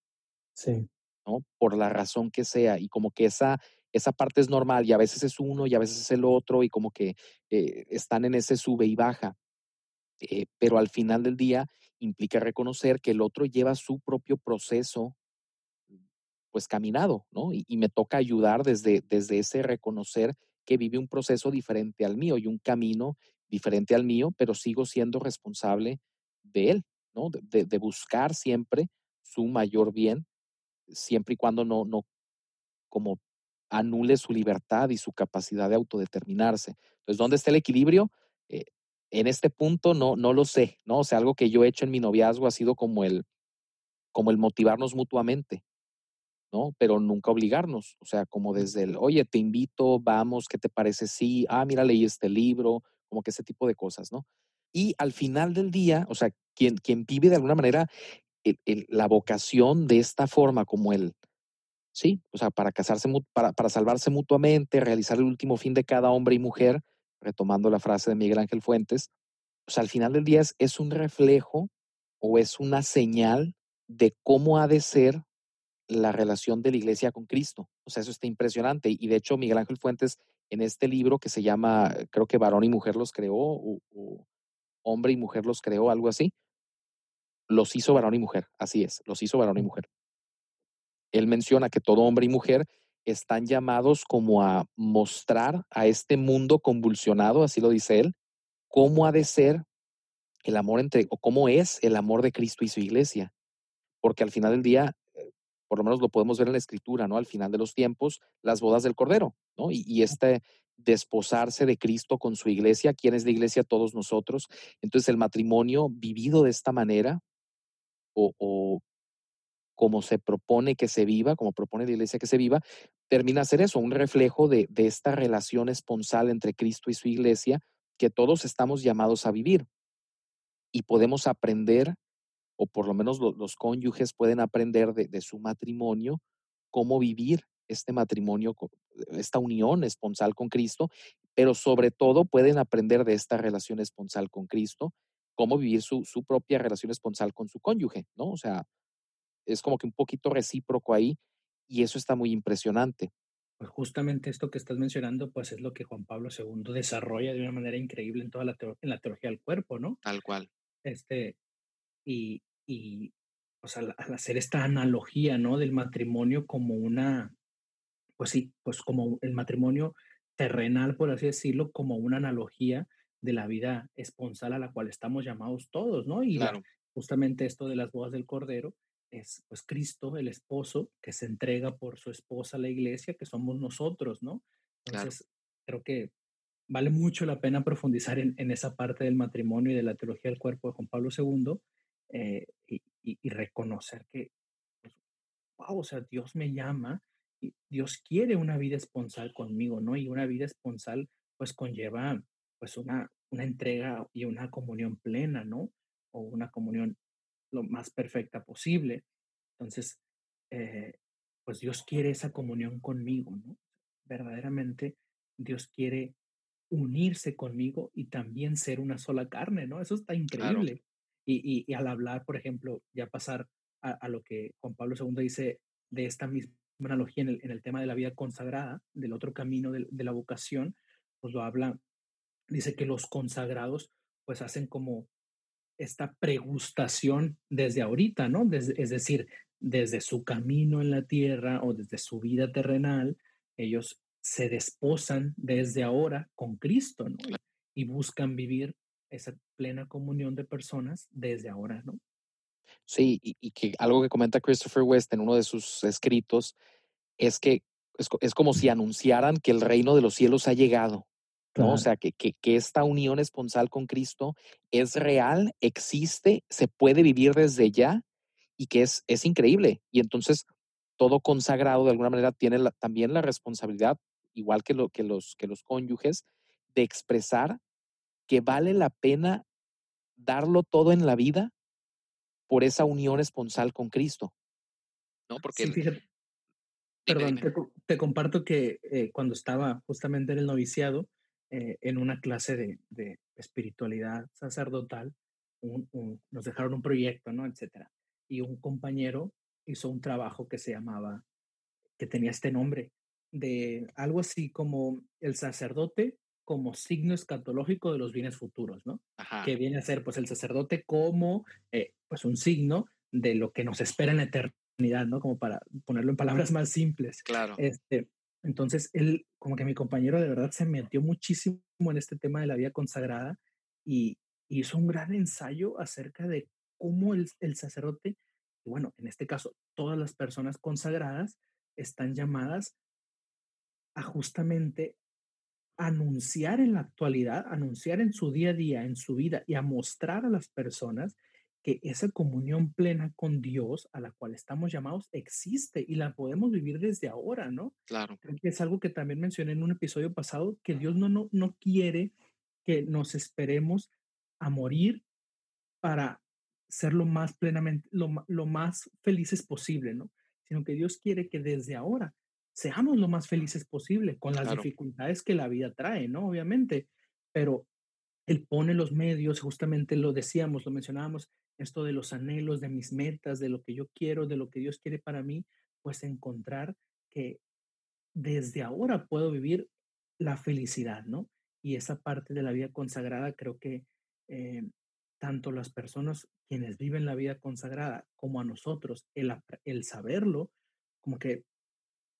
sí, ¿no? Por la razón que sea, y como que esa, esa parte es normal, y a veces es uno y a veces es el otro, y como que eh, están en ese sube y baja eh, pero al final del día implica reconocer que el otro lleva su propio proceso pues caminado, ¿no? Y, me toca ayudar desde, desde ese reconocer que vive un proceso diferente al mío y un camino diferente al mío, pero sigo siendo responsable de él, ¿no? De buscar siempre su mayor bien, siempre y cuando no, no como anule su libertad y su capacidad de autodeterminarse. Entonces, ¿dónde está el equilibrio? Eh, en este punto no, no lo sé, ¿no? O sea, algo que yo he hecho en mi noviazgo ha sido como el, como el motivarnos mutuamente, ¿no? Pero nunca obligarnos, o sea, como desde el, oye, te invito, vamos, ¿qué te parece? Sí, ah, mira, leí este libro, como que ese tipo de cosas, ¿no? Y al final del día, o sea, quien, quien vive de alguna manera la vocación de esta forma, como él, sí, o sea, para casarse, para, para salvarse mutuamente, realizar el último fin de cada hombre y mujer, retomando la frase de Miguel Ángel Fuentes, o sea, al final del día es, es un reflejo o es una señal de cómo ha de ser la relación de la iglesia con Cristo. O sea, eso está impresionante. Y de hecho, Miguel Ángel Fuentes, en este libro que se llama, creo que Varón y Mujer los creó, o, Hombre y Mujer los creó, algo así, los hizo varón y mujer. Así es, los hizo varón y mujer. Él menciona que todo hombre y mujer están llamados como a mostrar a este mundo convulsionado, así lo dice él, cómo ha de ser el amor entre, o cómo es el amor de Cristo y su iglesia. Porque al final del día, eh, por lo menos lo podemos ver en la escritura, ¿no? Al final de los tiempos, las bodas del Cordero, ¿no? Y, este desposarse de Cristo con su iglesia, ¿quién es la iglesia? Todos nosotros. Entonces el matrimonio vivido de esta manera, o, o como se propone que se viva, como propone la iglesia que se viva, termina a ser eso, un reflejo de, esta relación esponsal entre Cristo y su iglesia que todos estamos llamados a vivir. Y podemos aprender, o por lo menos los cónyuges pueden aprender de, su matrimonio, cómo vivir este matrimonio, esta unión esponsal con Cristo, pero sobre todo pueden aprender de esta relación esponsal con Cristo, cómo vivir su, su propia relación esponsal con su cónyuge, ¿no? O sea, es como que un poquito recíproco ahí y eso está muy impresionante. Pues justamente esto que estás mencionando, pues es lo que Juan Pablo II desarrolla de una manera increíble en toda la, en la teología del cuerpo, ¿no? Tal cual. Este, y, y pues al, hacer esta analogía, ¿no? Del matrimonio como una, pues sí, pues como el matrimonio terrenal, por así decirlo, como una analogía de la vida esponsal a la cual estamos llamados todos, ¿no? Y justamente esto de las bodas del Cordero, es pues Cristo, el esposo, que se entrega por su esposa a la iglesia, que somos nosotros, ¿no? Entonces, creo que vale mucho la pena profundizar en, esa parte del matrimonio y de la teología del cuerpo de Juan Pablo II eh, y, reconocer que, wow, pues, o sea, Dios me llama y Dios quiere una vida esponsal conmigo, ¿no? Y una vida esponsal, pues conlleva, pues una, una entrega y una comunión plena, ¿no? O una comunión lo más perfecta posible. Entonces, eh, pues Dios quiere esa comunión conmigo, ¿no? Verdaderamente Dios quiere unirse conmigo y también ser una sola carne, ¿no? Eso está increíble. Y, al hablar, por ejemplo, ya pasar a, lo que Juan Pablo II dice de esta misma analogía en el, en el tema de la vida consagrada, del otro camino de, de la vocación, pues lo habla, dice que los consagrados pues hacen como esta pregustación desde ahorita, ¿no? es decir, desde su camino en la tierra o desde su vida terrenal, ellos se desposan desde ahora con Cristo, ¿no? Y buscan vivir esa plena comunión de personas desde ahora, ¿no? Sí, y, que algo que comenta Christopher West en uno de sus escritos es que es como si anunciaran que el reino de los cielos ha llegado. ¿No? O sea, que, que, que, esta unión esponsal con Cristo es real, existe, se puede vivir desde ya y que es, es increíble. Y entonces todo consagrado de alguna manera tiene también la responsabilidad, igual que, lo, que, los, que los cónyuges, de expresar que vale la pena darlo todo en la vida por esa unión esponsal con Cristo. ¿No? Porque Perdón, Te, comparto que eh, cuando estaba justamente en el noviciado, eh, en una clase de, espiritualidad sacerdotal, nos dejaron un proyecto, ¿no? Etcétera. Y un compañero hizo un trabajo que se llamaba, que tenía este nombre, de algo así como el sacerdote como signo escatológico de los bienes futuros, ¿no? Que viene a ser, pues, el sacerdote como, eh, pues, un signo de lo que nos espera en la eternidad, ¿no? Como para ponerlo en palabras más simples. Claro. Este, entonces, él, como que mi compañero de verdad se metió muchísimo en este tema de la vida consagrada y hizo un gran ensayo acerca de cómo el, el sacerdote, y bueno, en este caso, todas las personas consagradas están llamadas a justamente anunciar en la actualidad, anunciar en su día a día, en su vida y a mostrar a las personas que esa comunión plena con Dios a la cual estamos llamados existe y la podemos vivir desde ahora, ¿no? Claro. Creo que es algo que también mencioné en un episodio pasado, que Dios no, no, no quiere que nos esperemos a morir para ser lo más plenamente, lo, lo más felices posible, ¿no? Sino que Dios quiere que desde ahora seamos lo más felices posible, con las Claro. dificultades que la vida trae, ¿no? Obviamente, pero Él pone los medios, justamente lo decíamos, lo mencionábamos, esto de los anhelos, de mis metas, de lo que yo quiero, de lo que Dios quiere para mí, pues encontrar que desde ahora puedo vivir la felicidad, ¿no? Y esa parte de la vida consagrada creo que eh, tanto las personas quienes viven la vida consagrada como a nosotros, el, el saberlo, como que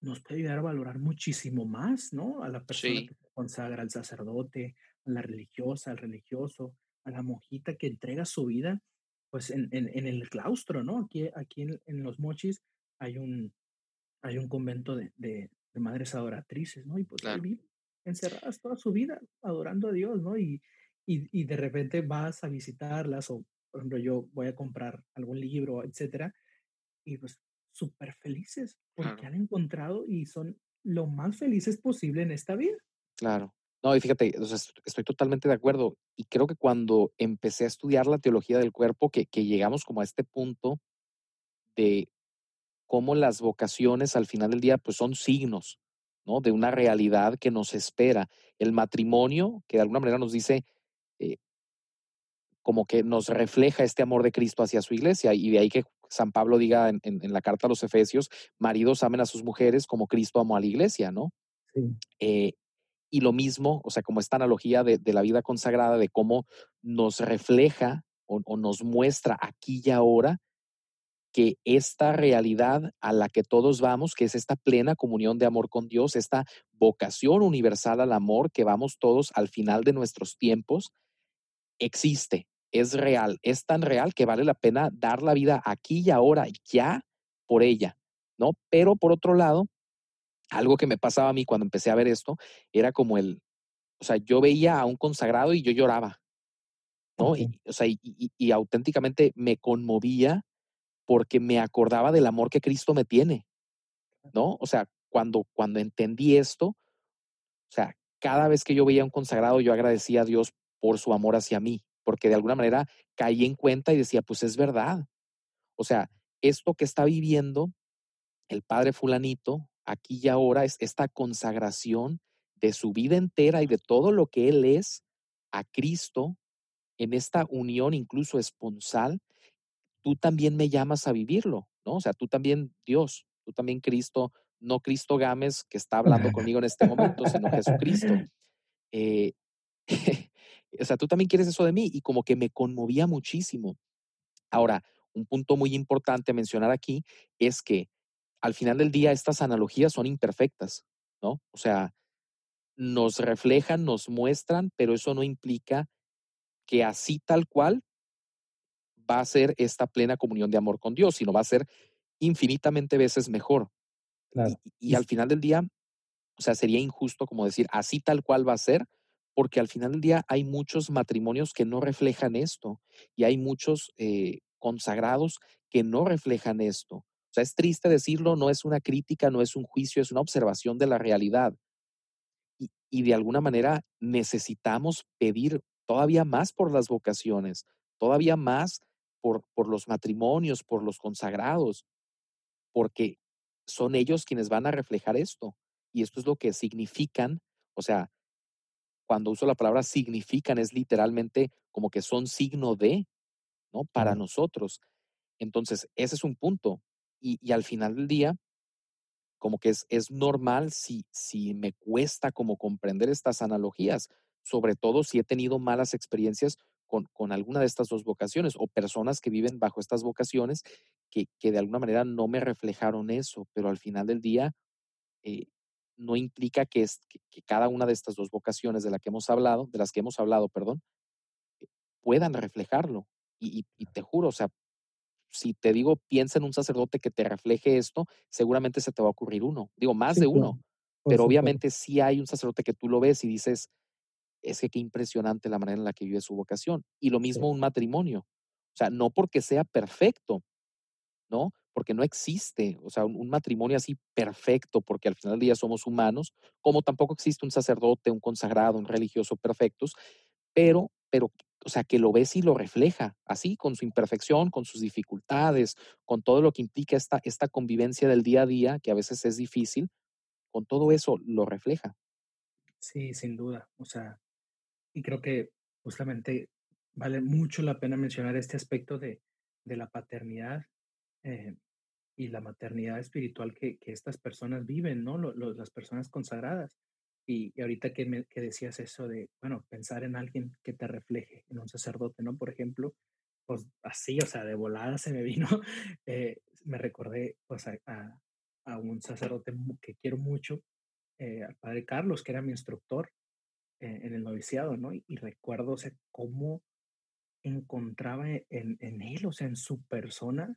nos puede ayudar a valorar muchísimo más, ¿no? A la persona Sí, que se consagra, al sacerdote, a la religiosa, al religioso, a la monjita que entrega su vida, pues en, en, en el claustro, ¿no? Aquí, aquí en, en Los Mochis hay un, hay un convento de, de, de madres adoratrices, ¿no? Y pues claro, viven encerradas toda su vida adorando a Dios, ¿no? Y, y, y de repente vas a visitarlas o, por ejemplo, yo voy a comprar algún libro, etcétera, y pues súper felices porque claro, han encontrado y son lo más felices posible en esta vida. claro. No, y fíjate, o sea, est- estoy totalmente de acuerdo. Y creo que cuando empecé a estudiar la teología del cuerpo, que, que llegamos como a este punto de cómo las vocaciones al final del día pues son signos, ¿no? De una realidad que nos espera. El matrimonio, que de alguna manera nos dice, eh, como que nos refleja este amor de Cristo hacia su iglesia. Y de ahí que San Pablo diga en, en- en la carta a los Efesios, maridos amen a sus mujeres como Cristo amó a la iglesia, ¿no? Sí, Eh, y lo mismo, o sea, como esta analogía de, de la vida consagrada, de cómo nos refleja o, o nos muestra aquí y ahora que esta realidad a la que todos vamos, que es esta plena comunión de amor con Dios, esta vocación universal al amor que vamos todos al final de nuestros tiempos, existe, es real, es tan real que vale la pena dar la vida aquí y ahora, ya por ella, ¿no? Pero por otro lado, algo que me pasaba a mí cuando empecé a ver esto era como el, o sea, yo veía a un consagrado y yo lloraba, ¿no? Y, o sea, y, y, y auténticamente me conmovía porque me acordaba del amor que Cristo me tiene, ¿no? O sea, cuando, cuando entendí esto, o sea, cada vez que yo veía a un consagrado, yo agradecía a Dios por su amor hacia mí, porque de alguna manera caí en cuenta y decía, pues es verdad. O sea, esto que está viviendo el padre fulanito, aquí y ahora, es esta consagración de su vida entera y de todo lo que él es a Cristo en esta unión incluso esponsal tú también me llamas a vivirlo, ¿no? O sea, tú también, Dios, tú también Cristo, no Cristo Gámez que está hablando conmigo en este momento, sino Jesucristo. Eh, o sea, tú también quieres eso de mí y como que me conmovía muchísimo. Ahora, un punto muy importante a mencionar aquí es que al final del día estas analogías son imperfectas, ¿no? O sea, nos reflejan, nos muestran, pero eso no implica que así tal cual va a ser esta plena comunión de amor con Dios, sino va a ser infinitamente veces mejor. Y, claro. y Y al final del día, o sea, sería injusto como decir, así tal cual va a ser, porque al final del día hay muchos matrimonios que no reflejan esto y hay muchos eh, consagrados que no reflejan esto. Sea, es triste decirlo, no es una crítica, no es un juicio, es una observación de la realidad. Y, y de alguna manera necesitamos pedir todavía más por las vocaciones, todavía más por, por los matrimonios, por los consagrados, porque son ellos quienes van a reflejar esto. Y esto es lo que significan, o sea, cuando uso la palabra significan es literalmente como que son signo de, ¿no? Para nosotros. Entonces, ese es un punto. Y, y al final del día, como que es, es normal si, si me cuesta como comprender estas analogías, sobre todo si he tenido malas experiencias con, con alguna de estas dos vocaciones o personas que viven bajo estas vocaciones que, que de alguna manera no me reflejaron eso, pero al final del día eh, no implica que, es, que, que cada una de estas dos vocaciones de, la que hemos hablado, de las que hemos hablado, perdón, puedan reflejarlo. Y, y, y te juro, o sea, si te digo, piensa en un sacerdote que te refleje esto, seguramente se te va a ocurrir uno. Digo, más sí, de claro, uno, pero obviamente sí hay un sacerdote que tú lo ves y dices, es que qué impresionante la manera en la que vive su vocación. Y lo Sí, mismo un matrimonio. O sea, no porque sea perfecto, ¿no? Porque no existe, o sea, un, un, matrimonio así perfecto, porque al final del día somos humanos, como tampoco existe un sacerdote, un consagrado, un religioso perfectos, pero, pero, o sea, que lo ves y lo refleja, así, con su imperfección, con sus dificultades, con todo lo que implica esta, esta convivencia del día a día, que a veces es difícil, con todo eso lo refleja. Sí, sin duda. O sea, y creo que justamente vale mucho la pena mencionar este aspecto de, de la paternidad eh, y la maternidad espiritual que, que, estas personas viven, ¿no? Las personas consagradas. Y, ahorita que, me, que decías eso de, bueno, pensar en alguien que te refleje, en un sacerdote, ¿no? Por ejemplo, pues así, o sea, de volada se me vino, eh, me recordé pues a, a, un sacerdote que quiero mucho, eh, al padre Carlos, que era mi instructor eh, en el noviciado, ¿no? Y, recuerdo, cómo encontraba en, en él, o sea, en su persona,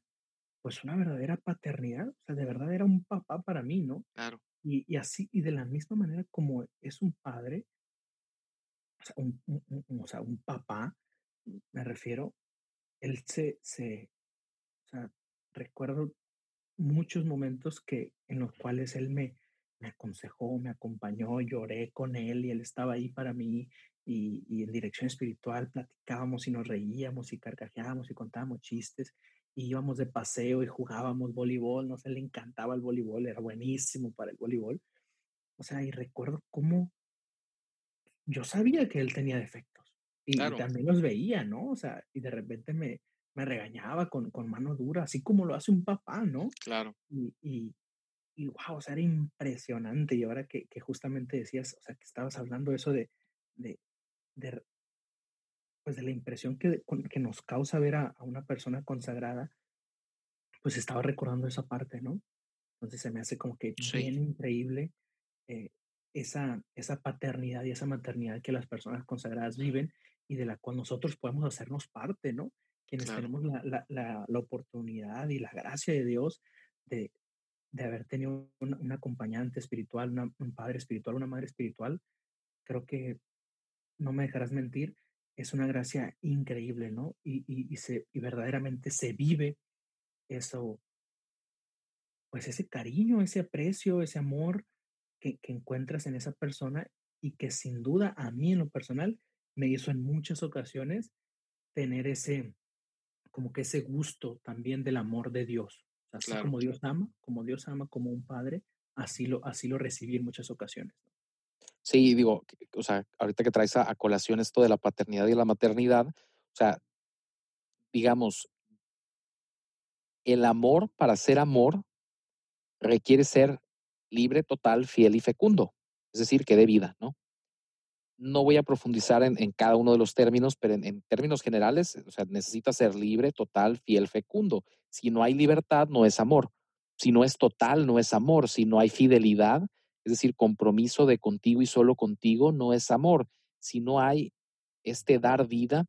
pues una verdadera paternidad, o sea, de verdad era un papá para mí, ¿no? Claro. Y, así, y de la misma manera como es un padre, o sea, un, un, un, o sea, un papá, me refiero, él se, se, o sea, recuerdo muchos momentos que, en los cuales él me, me aconsejó, me acompañó, lloré con él y él estaba ahí para mí y, y, en dirección espiritual platicábamos y nos reíamos y carcajeábamos y contábamos chistes y íbamos de paseo y jugábamos voleibol, no sé, le encantaba el voleibol, era buenísimo para el voleibol. O sea, y recuerdo cómo yo sabía que él tenía defectos y, claro. y también los veía, ¿no? O sea, y de repente me, me regañaba con, con mano dura, así como lo hace un papá, ¿no? Claro. Y, y, y wow, o sea, era impresionante. Y ahora que, que justamente decías, o sea, que estabas hablando eso de, de, de pues de la impresión que, que nos causa ver a, a, una persona consagrada, pues estaba recordando esa parte, ¿no? Entonces se me hace como que Sí. bien increíble eh, esa, esa paternidad y esa maternidad que las personas consagradas viven y de la cual nosotros podemos hacernos parte, ¿no? Quienes Claro. tenemos la, la, la, la oportunidad y la gracia de Dios de, de haber tenido un, un acompañante espiritual, una, un padre espiritual, una madre espiritual, creo que no me dejarás mentir, es una gracia increíble, ¿no? Y, y, y, se, y verdaderamente se vive eso, pues ese cariño, ese aprecio, ese amor que, que, encuentras en esa persona y que sin duda a mí en lo personal me hizo en muchas ocasiones tener ese, como que ese gusto también del amor de Dios. Así Claro. como Dios ama, como Dios ama como un padre, así lo, así lo recibí en muchas ocasiones. Sí, digo, o sea, ahorita que traes a, colación esto de la paternidad y la maternidad, o sea, digamos, el amor para ser amor requiere ser libre, total, fiel y fecundo, es decir, que dé vida, ¿no? No voy a profundizar en, en cada uno de los términos, pero en, en, términos generales, o sea, necesita ser libre, total, fiel, fecundo. Si no hay libertad, no es amor. Si no es total, no es amor. Si no hay fidelidad, es decir, compromiso de contigo y solo contigo, no es amor. Si no hay este dar vida,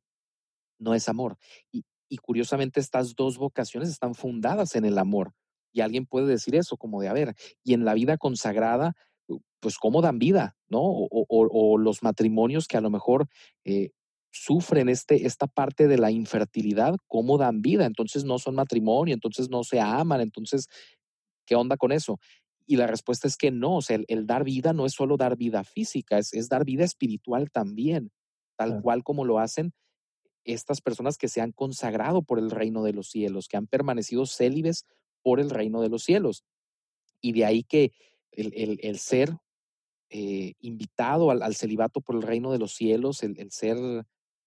no es amor. Y, curiosamente estas dos vocaciones están fundadas en el amor. Y alguien puede decir eso, como de, a ver, y en la vida consagrada, pues cómo dan vida, ¿no? O los matrimonios que a lo mejor eh, sufren este, esta parte de la infertilidad, cómo dan vida. Entonces no son matrimonio, entonces no se aman, entonces, ¿qué onda con eso? Y la respuesta es que no, o sea, el, el dar vida no es solo dar vida física, es, es dar vida espiritual también, tal cual como lo hacen estas personas que se han consagrado por el reino de los cielos, que han permanecido célibes por el reino de los cielos. Y de ahí que el, el, el ser eh, invitado al, al, celibato por el reino de los cielos, el, el, ser,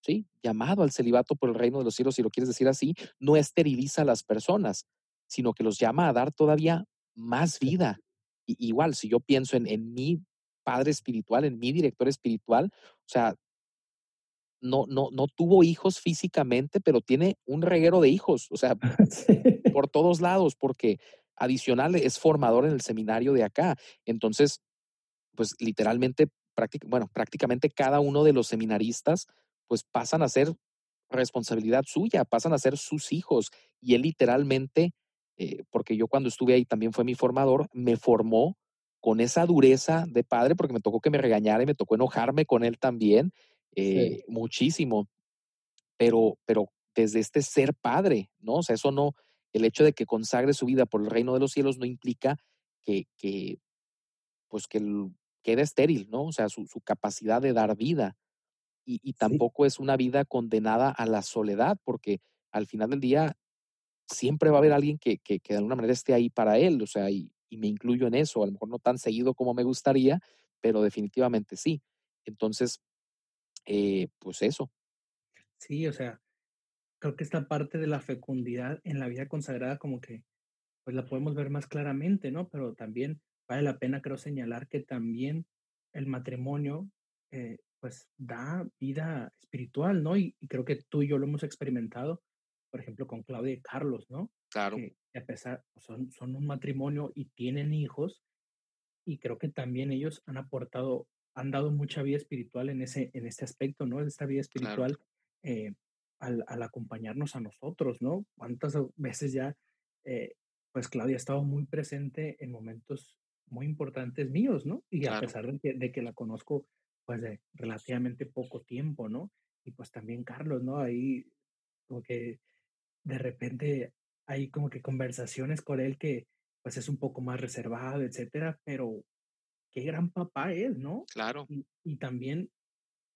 sí, llamado al celibato por el reino de los cielos, si lo quieres decir así, no esteriliza a las personas, sino que los llama a dar todavía más vida. Y, igual, si yo pienso en, en mi padre espiritual, en mi director espiritual, o sea, no, no, no tuvo hijos físicamente, pero tiene un reguero de hijos, o sea, sí. por todos lados, porque adicional es formador en el seminario de acá. Entonces, pues literalmente, práctic bueno, prácticamente cada uno de los seminaristas, pues pasan a ser responsabilidad suya, pasan a ser sus hijos. Y él literalmente, eh, porque yo cuando estuve ahí también fue mi formador, me formó con esa dureza de padre, porque me tocó que me regañara y me tocó enojarme con él también, eh, sí. muchísimo. Pero, pero desde este ser padre, ¿no? O sea, eso no, el hecho de que consagre su vida por el reino de los cielos no implica que, que pues que quede estéril, ¿no? O sea, su, su capacidad de dar vida. Y, y, Sí. tampoco es una vida condenada a la soledad, porque al final del día siempre va a haber alguien que, que, de alguna manera esté ahí para él, o sea, y, y me incluyo en eso, a lo mejor no tan seguido como me gustaría, pero definitivamente sí. Entonces, eh, pues eso, Sí, o sea, creo que esta parte de la fecundidad en la vida consagrada como que, pues, la podemos ver más claramente, ¿no? Pero también vale la pena, creo, señalar que también el matrimonio, eh, pues, da vida espiritual, ¿no? Y creo que tú y yo lo hemos experimentado, por ejemplo, con Claudia y Carlos, ¿no? claro, Que a pesar son son un matrimonio y tienen hijos, y creo que también ellos han aportado, han dado mucha vida espiritual en ese, en este aspecto, ¿no? Esta vida claro, espiritual eh, al, al acompañarnos a nosotros, ¿no? ¿Cuántas veces ya, eh, pues Claudia ha estado muy presente en momentos muy importantes míos, ¿no? Y a claro, pesar de que, de que la conozco, pues de relativamente poco tiempo, ¿no? Y pues también Carlos, ¿no? Ahí como que de repente hay como que conversaciones con él que pues es un poco más reservado, etcétera, pero qué gran papá es, ¿no? claro, Y, y también,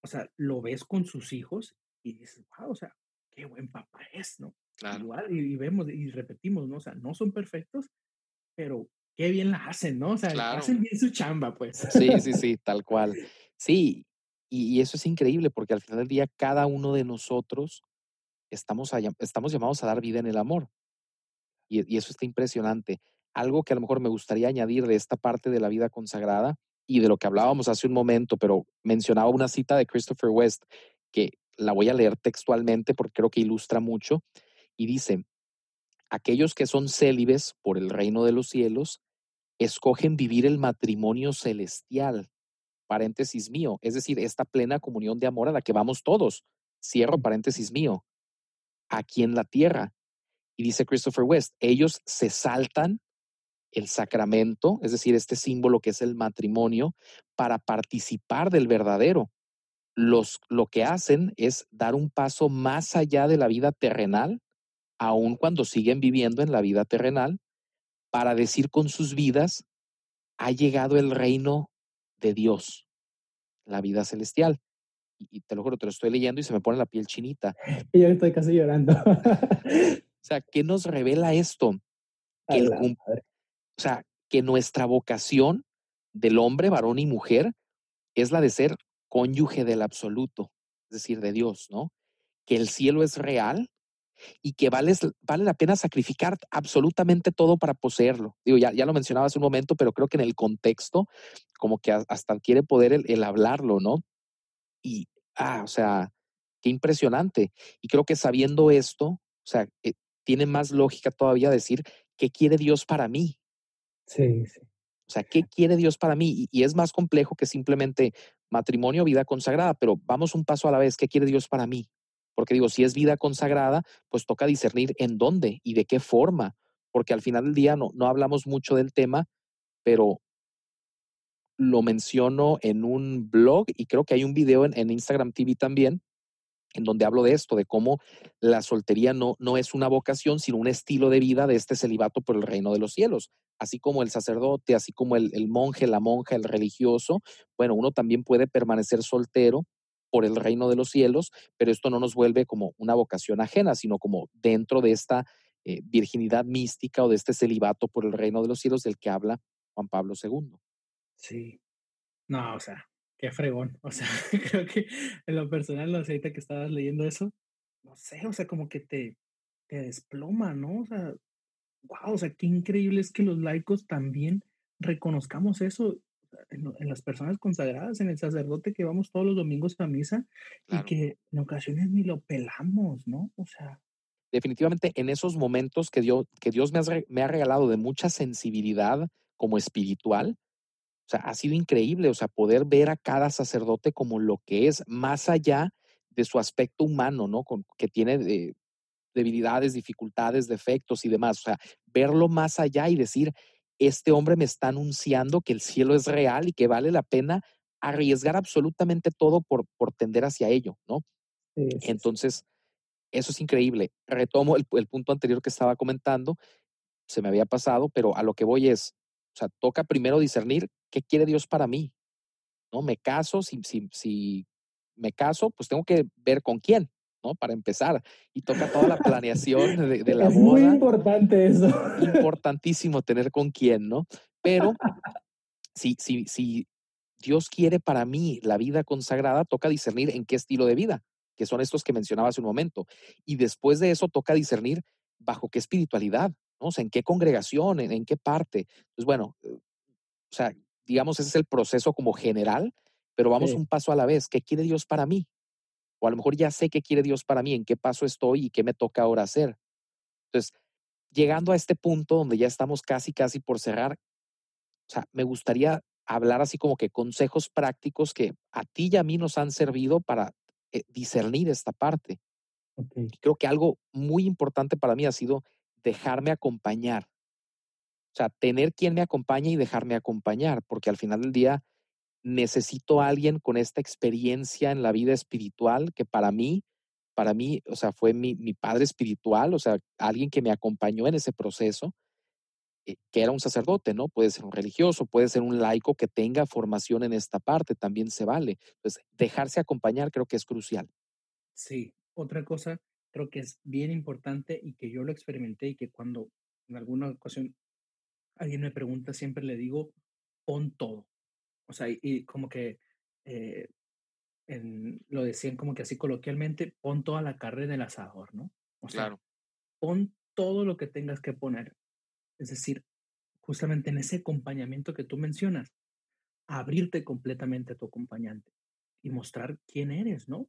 o sea, lo ves con sus hijos y dices, wow, o sea, qué buen papá es, ¿no? claro, Igual, y, y vemos y repetimos, ¿no? O sea, no son perfectos, pero qué bien la hacen, ¿no? O sea, claro. hacen bien su chamba, pues. Sí, sí, sí, tal cual. Sí, y, y eso es increíble porque al final del día cada uno de nosotros estamos, estamos llamados a dar vida en el amor. Y, y eso está impresionante. Algo que a lo mejor me gustaría añadir de esta parte de la vida consagrada y de lo que hablábamos hace un momento, pero mencionaba una cita de Christopher West que la voy a leer textualmente porque creo que ilustra mucho y dice, aquellos que son célibes por el reino de los cielos escogen vivir el matrimonio celestial, paréntesis mío, es decir, esta plena comunión de amor a la que vamos todos, cierro paréntesis mío, aquí en la tierra. Y dice Christopher West, ellos se saltan el sacramento, es decir, este símbolo que es el matrimonio, para participar del verdadero. Los, lo que hacen es dar un paso más allá de la vida terrenal, aun cuando siguen viviendo en la vida terrenal, para decir con sus vidas, ha llegado el reino de Dios, la vida celestial. Y, te lo juro, te lo estoy leyendo y se me pone la piel chinita. Y yo estoy casi llorando. O sea, ¿qué nos revela esto? Que el, o sea, que nuestra vocación del hombre, varón y mujer es la de ser cónyuge del absoluto, es decir, de Dios, ¿no? Que el cielo es real y que vale, vale la pena sacrificar absolutamente todo para poseerlo. Digo, ya, ya lo mencionaba hace un momento, pero creo que en el contexto como que hasta adquiere poder el, el hablarlo, ¿no? Y, ah, o sea, qué impresionante. Y creo que sabiendo esto, o sea, eh, tiene más lógica todavía decir, ¿qué quiere Dios para mí? Sí, sí. O sea, ¿qué quiere Dios para mí? Y, y es más complejo que simplemente matrimonio, vida consagrada, pero vamos un paso a la vez, ¿qué quiere Dios para mí? Porque digo, si es vida consagrada, pues toca discernir en dónde y de qué forma, porque al final del día no, no hablamos mucho del tema, pero lo menciono en un blog y creo que hay un video en, Instagram TV también, en donde hablo de esto, de cómo la soltería no, no es una vocación, sino un estilo de vida de este celibato por el reino de los cielos. Así como el sacerdote, así como el, el monje, la monja, el religioso, bueno, uno también puede permanecer soltero por el reino de los cielos, pero esto no nos vuelve como una vocación ajena, sino como dentro de esta eh, virginidad mística o de este celibato por el reino de los cielos del que habla Juan Pablo II. Sí. No, o sea, qué fregón. O sea, creo que en lo personal, no sé, ahorita que estabas leyendo eso, no sé, o sea, como que te, te desploma, ¿no? O sea, wow, o sea, qué increíble es que los laicos también reconozcamos eso en, en las personas consagradas, en el sacerdote que vamos todos los domingos a misa y que en ocasiones ni lo pelamos, ¿no? O sea, definitivamente en esos momentos que Dios, que Dios me, ha, me ha regalado de mucha sensibilidad como espiritual, o sea, ha sido increíble, o sea, poder ver a cada sacerdote como lo que es, más allá de su aspecto humano, ¿no? Con, que tiene de, debilidades, dificultades, defectos y demás, o sea, verlo más allá y decir, este hombre me está anunciando que el cielo es real y que vale la pena arriesgar absolutamente todo por, por tender hacia ello, ¿no? sí, sí, sí. Entonces, Eso es increíble. Retomo el, el punto anterior que estaba comentando, se me había pasado, pero a lo que voy es, sea, toca primero discernir qué quiere Dios para mí, ¿no? Me caso, si, si, si me caso, pues tengo que ver con quién, ¿no? Para empezar. Y toca toda la planeación de, de la es boda. muy importante eso. Importantísimo tener con quién, ¿no? Pero si, si, si Dios quiere para mí la vida consagrada, toca discernir en qué estilo de vida, que son estos que mencionaba hace un momento. Y después de eso toca discernir bajo qué espiritualidad, ¿no? O sea, en qué congregación, en, en qué parte. Pues bueno, eh, o sea, digamos, ese es el proceso como general, pero vamos Sí. un paso a la vez. ¿Qué quiere Dios para mí? O a lo mejor ya sé qué quiere Dios para mí, en qué paso estoy y qué me toca ahora hacer. Entonces, llegando a este punto donde ya estamos casi, casi por cerrar, o sea, me gustaría hablar así como que consejos prácticos que a ti y a mí nos han servido para eh, discernir esta parte. Creo que algo muy importante para mí ha sido dejarme acompañar. O sea, tener quien me acompañe y dejarme acompañar, porque al final del día necesito a alguien con esta experiencia en la vida espiritual que para mí, para mí, o sea, fue mi, mi padre espiritual, o sea, alguien que me acompañó en ese proceso, eh, que era un sacerdote, ¿no? Puede ser un religioso, puede ser un laico que tenga formación en esta parte, también se vale. Entonces, dejarse acompañar creo que es crucial. Sí, otra cosa creo que es bien importante y que yo lo experimenté y que cuando en alguna ocasión alguien me pregunta, siempre le digo, pon todo. O sea, y, y como que eh, en- lo decían como que así coloquialmente, pon toda la carne en el asador, ¿no? O sea, Claro, pon todo lo que tengas que poner. Es decir, justamente en ese acompañamiento que tú mencionas, abrirte completamente a tu acompañante y mostrar quién eres, ¿no?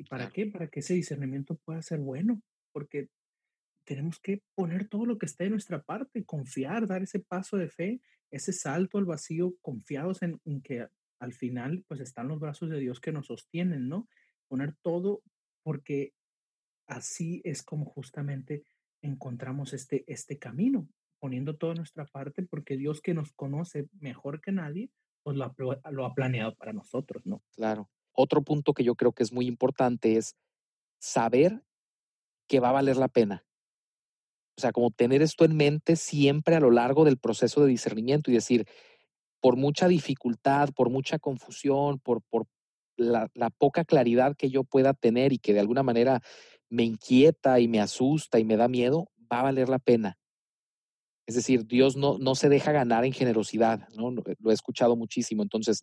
¿Y para claro, qué? Para que ese discernimiento pueda ser bueno, porque tenemos que poner todo lo que esté de nuestra parte, confiar, dar ese paso de fe, ese salto al vacío, confiados en, en que al final pues están los brazos de Dios que nos sostienen, ¿no? Poner todo porque así es como justamente encontramos este, este camino, poniendo toda nuestra parte porque Dios que nos conoce mejor que nadie, pues lo ha planeado para nosotros, ¿no? claro. Otro punto que yo creo que es muy importante es saber que va a valer la pena. O sea, como tener esto en mente siempre a lo largo del proceso de discernimiento y decir, por mucha dificultad, por mucha confusión, por, por la, la poca claridad que yo pueda tener y que de alguna manera me inquieta y me asusta y me da miedo, va a valer la pena. Es decir, Dios no, no se deja ganar en generosidad, ¿no? Lo he escuchado muchísimo. Entonces,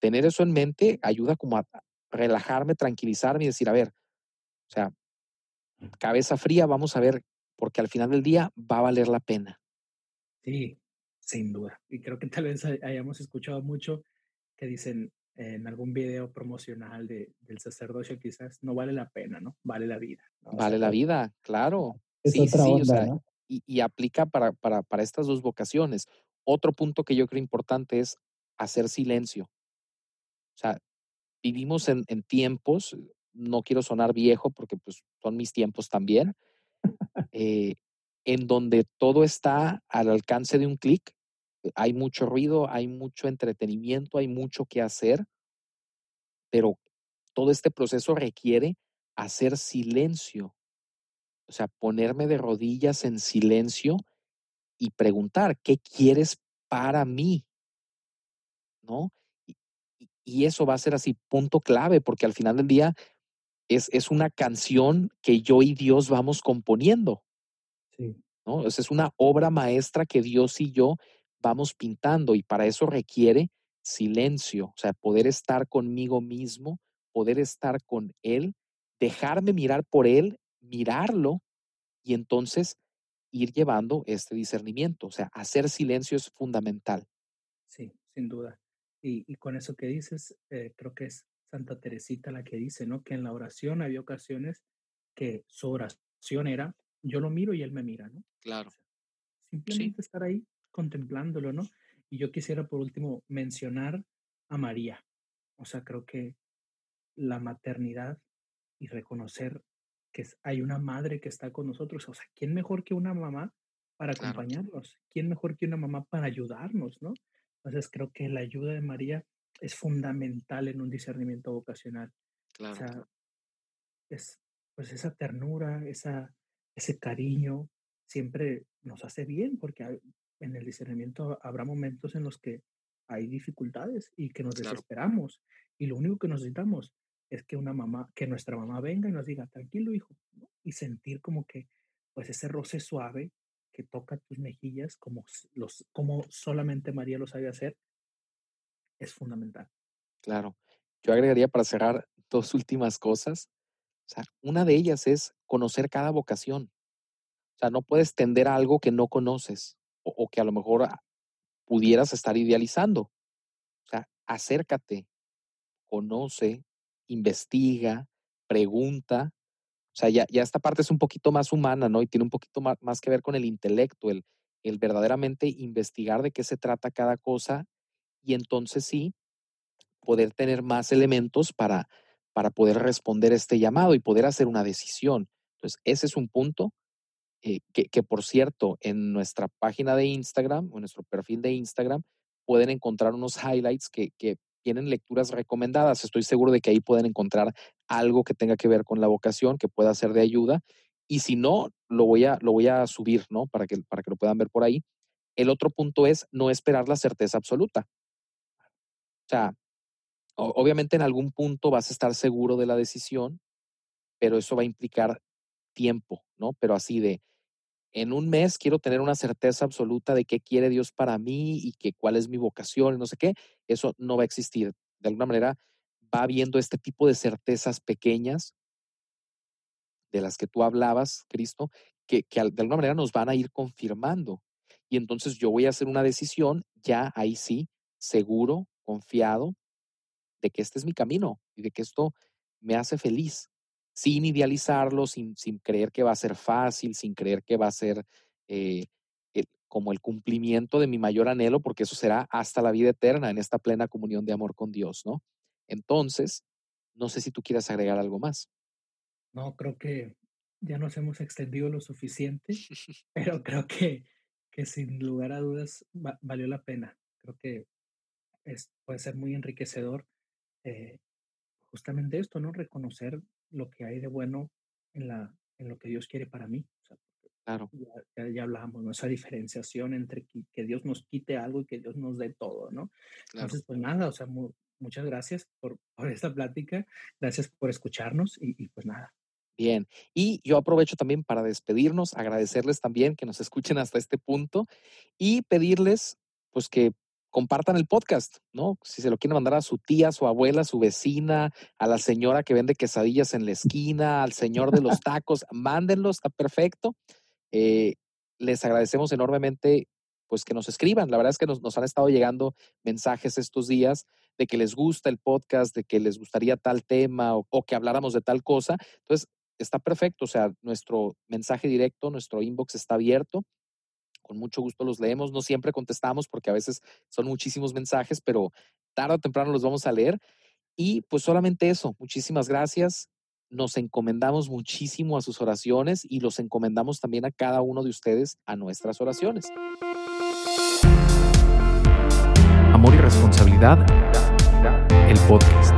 tener eso en mente ayuda como a relajarme, tranquilizarme y decir, a ver, o sea, cabeza fría, vamos a ver, porque al final del día va a valer la pena. Sí, sin duda. Y creo que tal vez hay- hayamos escuchado mucho que dicen en algún video promocional de, del sacerdocio quizás no vale la pena, ¿no? Vale la vida, ¿no? O sea, Vale la vida, claro. es Sí, sí, otra sí, o sea, ¿no? y, y aplica para, para, para estas dos vocaciones. Otro punto que yo creo importante es hacer silencio. Sea, vivimos en, en tiempos, no quiero sonar viejo porque pues son mis tiempos también, eh, en donde todo está al alcance de un clic. Hay mucho ruido, hay mucho entretenimiento, hay mucho que hacer, pero todo este proceso requiere hacer silencio, o sea, ponerme de rodillas en silencio y preguntar, ¿qué quieres para mí? ¿No? Y, eso va a ser así, punto clave, porque al final del día es, es una canción que yo y Dios vamos componiendo. Sí, ¿no? Esa es una obra maestra que Dios y yo vamos pintando y para eso requiere silencio, o sea, poder estar conmigo mismo, poder estar con Él, dejarme mirar por Él, mirarlo y entonces ir llevando este discernimiento, o sea, hacer silencio es fundamental. sí, sin duda. Y, y con eso que dices, eh, creo que es Santa Teresita la que dice, ¿no? Que en la oración había ocasiones que su oración era, yo lo miro y él me mira, ¿no? O Claro, sí, simplemente estar ahí contemplándolo, ¿no? Y yo quisiera por último mencionar a María. O sea, creo que la maternidad y reconocer que hay una madre que está con nosotros. O sea, ¿quién mejor que una mamá para claro, acompañarnos? ¿Quién mejor que una mamá para ayudarnos, no? Entonces creo que la ayuda de María es fundamental en un discernimiento vocacional. O claro. sea, es pues esa ternura, esa, ese cariño, siempre nos hace bien, porque en el discernimiento habrá momentos en los que hay dificultades y que nos desesperamos. Y lo único que necesitamos es que una mamá, que nuestra mamá venga y nos diga, tranquilo hijo, y sentir como que, pues ese roce suave toca tus mejillas, como, los, como solamente María lo sabe hacer, es fundamental. Claro. Yo agregaría para cerrar dos últimas cosas. Una de ellas es conocer cada vocación. O sea, no puedes tender a algo que no conoces o, o que a lo mejor ah, pudieras estar idealizando. O sea, acércate, conoce, investiga, pregunta. Sea, ya, esta parte es un poquito más humana, ¿no? Y tiene un poquito más, que ver con el intelecto, el, verdaderamente investigar de qué se trata cada cosa y entonces sí poder tener más elementos para, para poder responder este llamado y poder hacer una decisión. Entonces, ese es un punto eh, que, que, por cierto, en nuestra página de Instagram en nuestro perfil de Instagram pueden encontrar unos highlights que, que tienen lecturas recomendadas. Estoy seguro de que ahí pueden encontrar algo que tenga que ver con la vocación, que pueda ser de ayuda. Y si no, lo voy a, lo voy a subir, ¿no? Para que, para que lo puedan ver por ahí. El otro punto es no esperar la certeza absoluta. O sea, obviamente en algún punto vas a estar seguro de la decisión, pero eso va a implicar tiempo, ¿no? Pero así de, en un mes quiero tener una certeza absoluta de qué quiere Dios para mí y que cuál es mi vocación, no sé qué, eso no va a existir. De alguna manera va habiendo este tipo de certezas pequeñas de las que tú hablabas, Cristo, que, que de alguna manera nos van a ir confirmando. Y entonces yo voy a hacer una decisión ya ahí sí, seguro, confiado, de que este es mi camino y de que esto me hace feliz sin idealizarlo, sin, sin creer que va a ser fácil, sin creer que va a ser eh, como el cumplimiento de mi mayor anhelo, porque eso será hasta la vida eterna en esta plena comunión de amor con Dios, ¿no? Entonces, no sé si tú quieras agregar algo más. No, creo que ya nos hemos extendido lo suficiente, pero creo que, que sin lugar a dudas valió la pena. Creo que es, puede ser muy enriquecedor eh, justamente esto, ¿no? Reconocer lo que hay de bueno en, la, en lo que Dios quiere para mí. claro. Ya, ya, hablamos, ¿no? Esa diferenciación entre que, Dios nos quite algo y que Dios nos dé todo, ¿no? Entonces, pues nada, o sea, muchas gracias por, por, esta plática, gracias por escucharnos y, y pues nada. Bien, y yo aprovecho también para despedirnos, agradecerles también que nos escuchen hasta este punto y pedirles pues que compartan el podcast, ¿no? Si se lo quieren mandar a su tía, su abuela, su vecina, a la señora que vende quesadillas en la esquina, al señor de los tacos, mándenlo, está perfecto. Eh, les agradecemos enormemente pues que nos escriban. La verdad es que nos, nos, han estado llegando mensajes estos días de que les gusta el podcast, de que les gustaría tal tema o, o que habláramos de tal cosa. Entonces, está perfecto. O sea, nuestro mensaje directo, nuestro inbox está abierto con mucho gusto los leemos. No siempre contestamos porque a veces son muchísimos mensajes, pero tarde o temprano los vamos a leer. Y pues solamente eso, muchísimas gracias. Nos encomendamos muchísimo a sus oraciones y los encomendamos también a cada uno de ustedes a nuestras oraciones. Amor y responsabilidad, el podcast.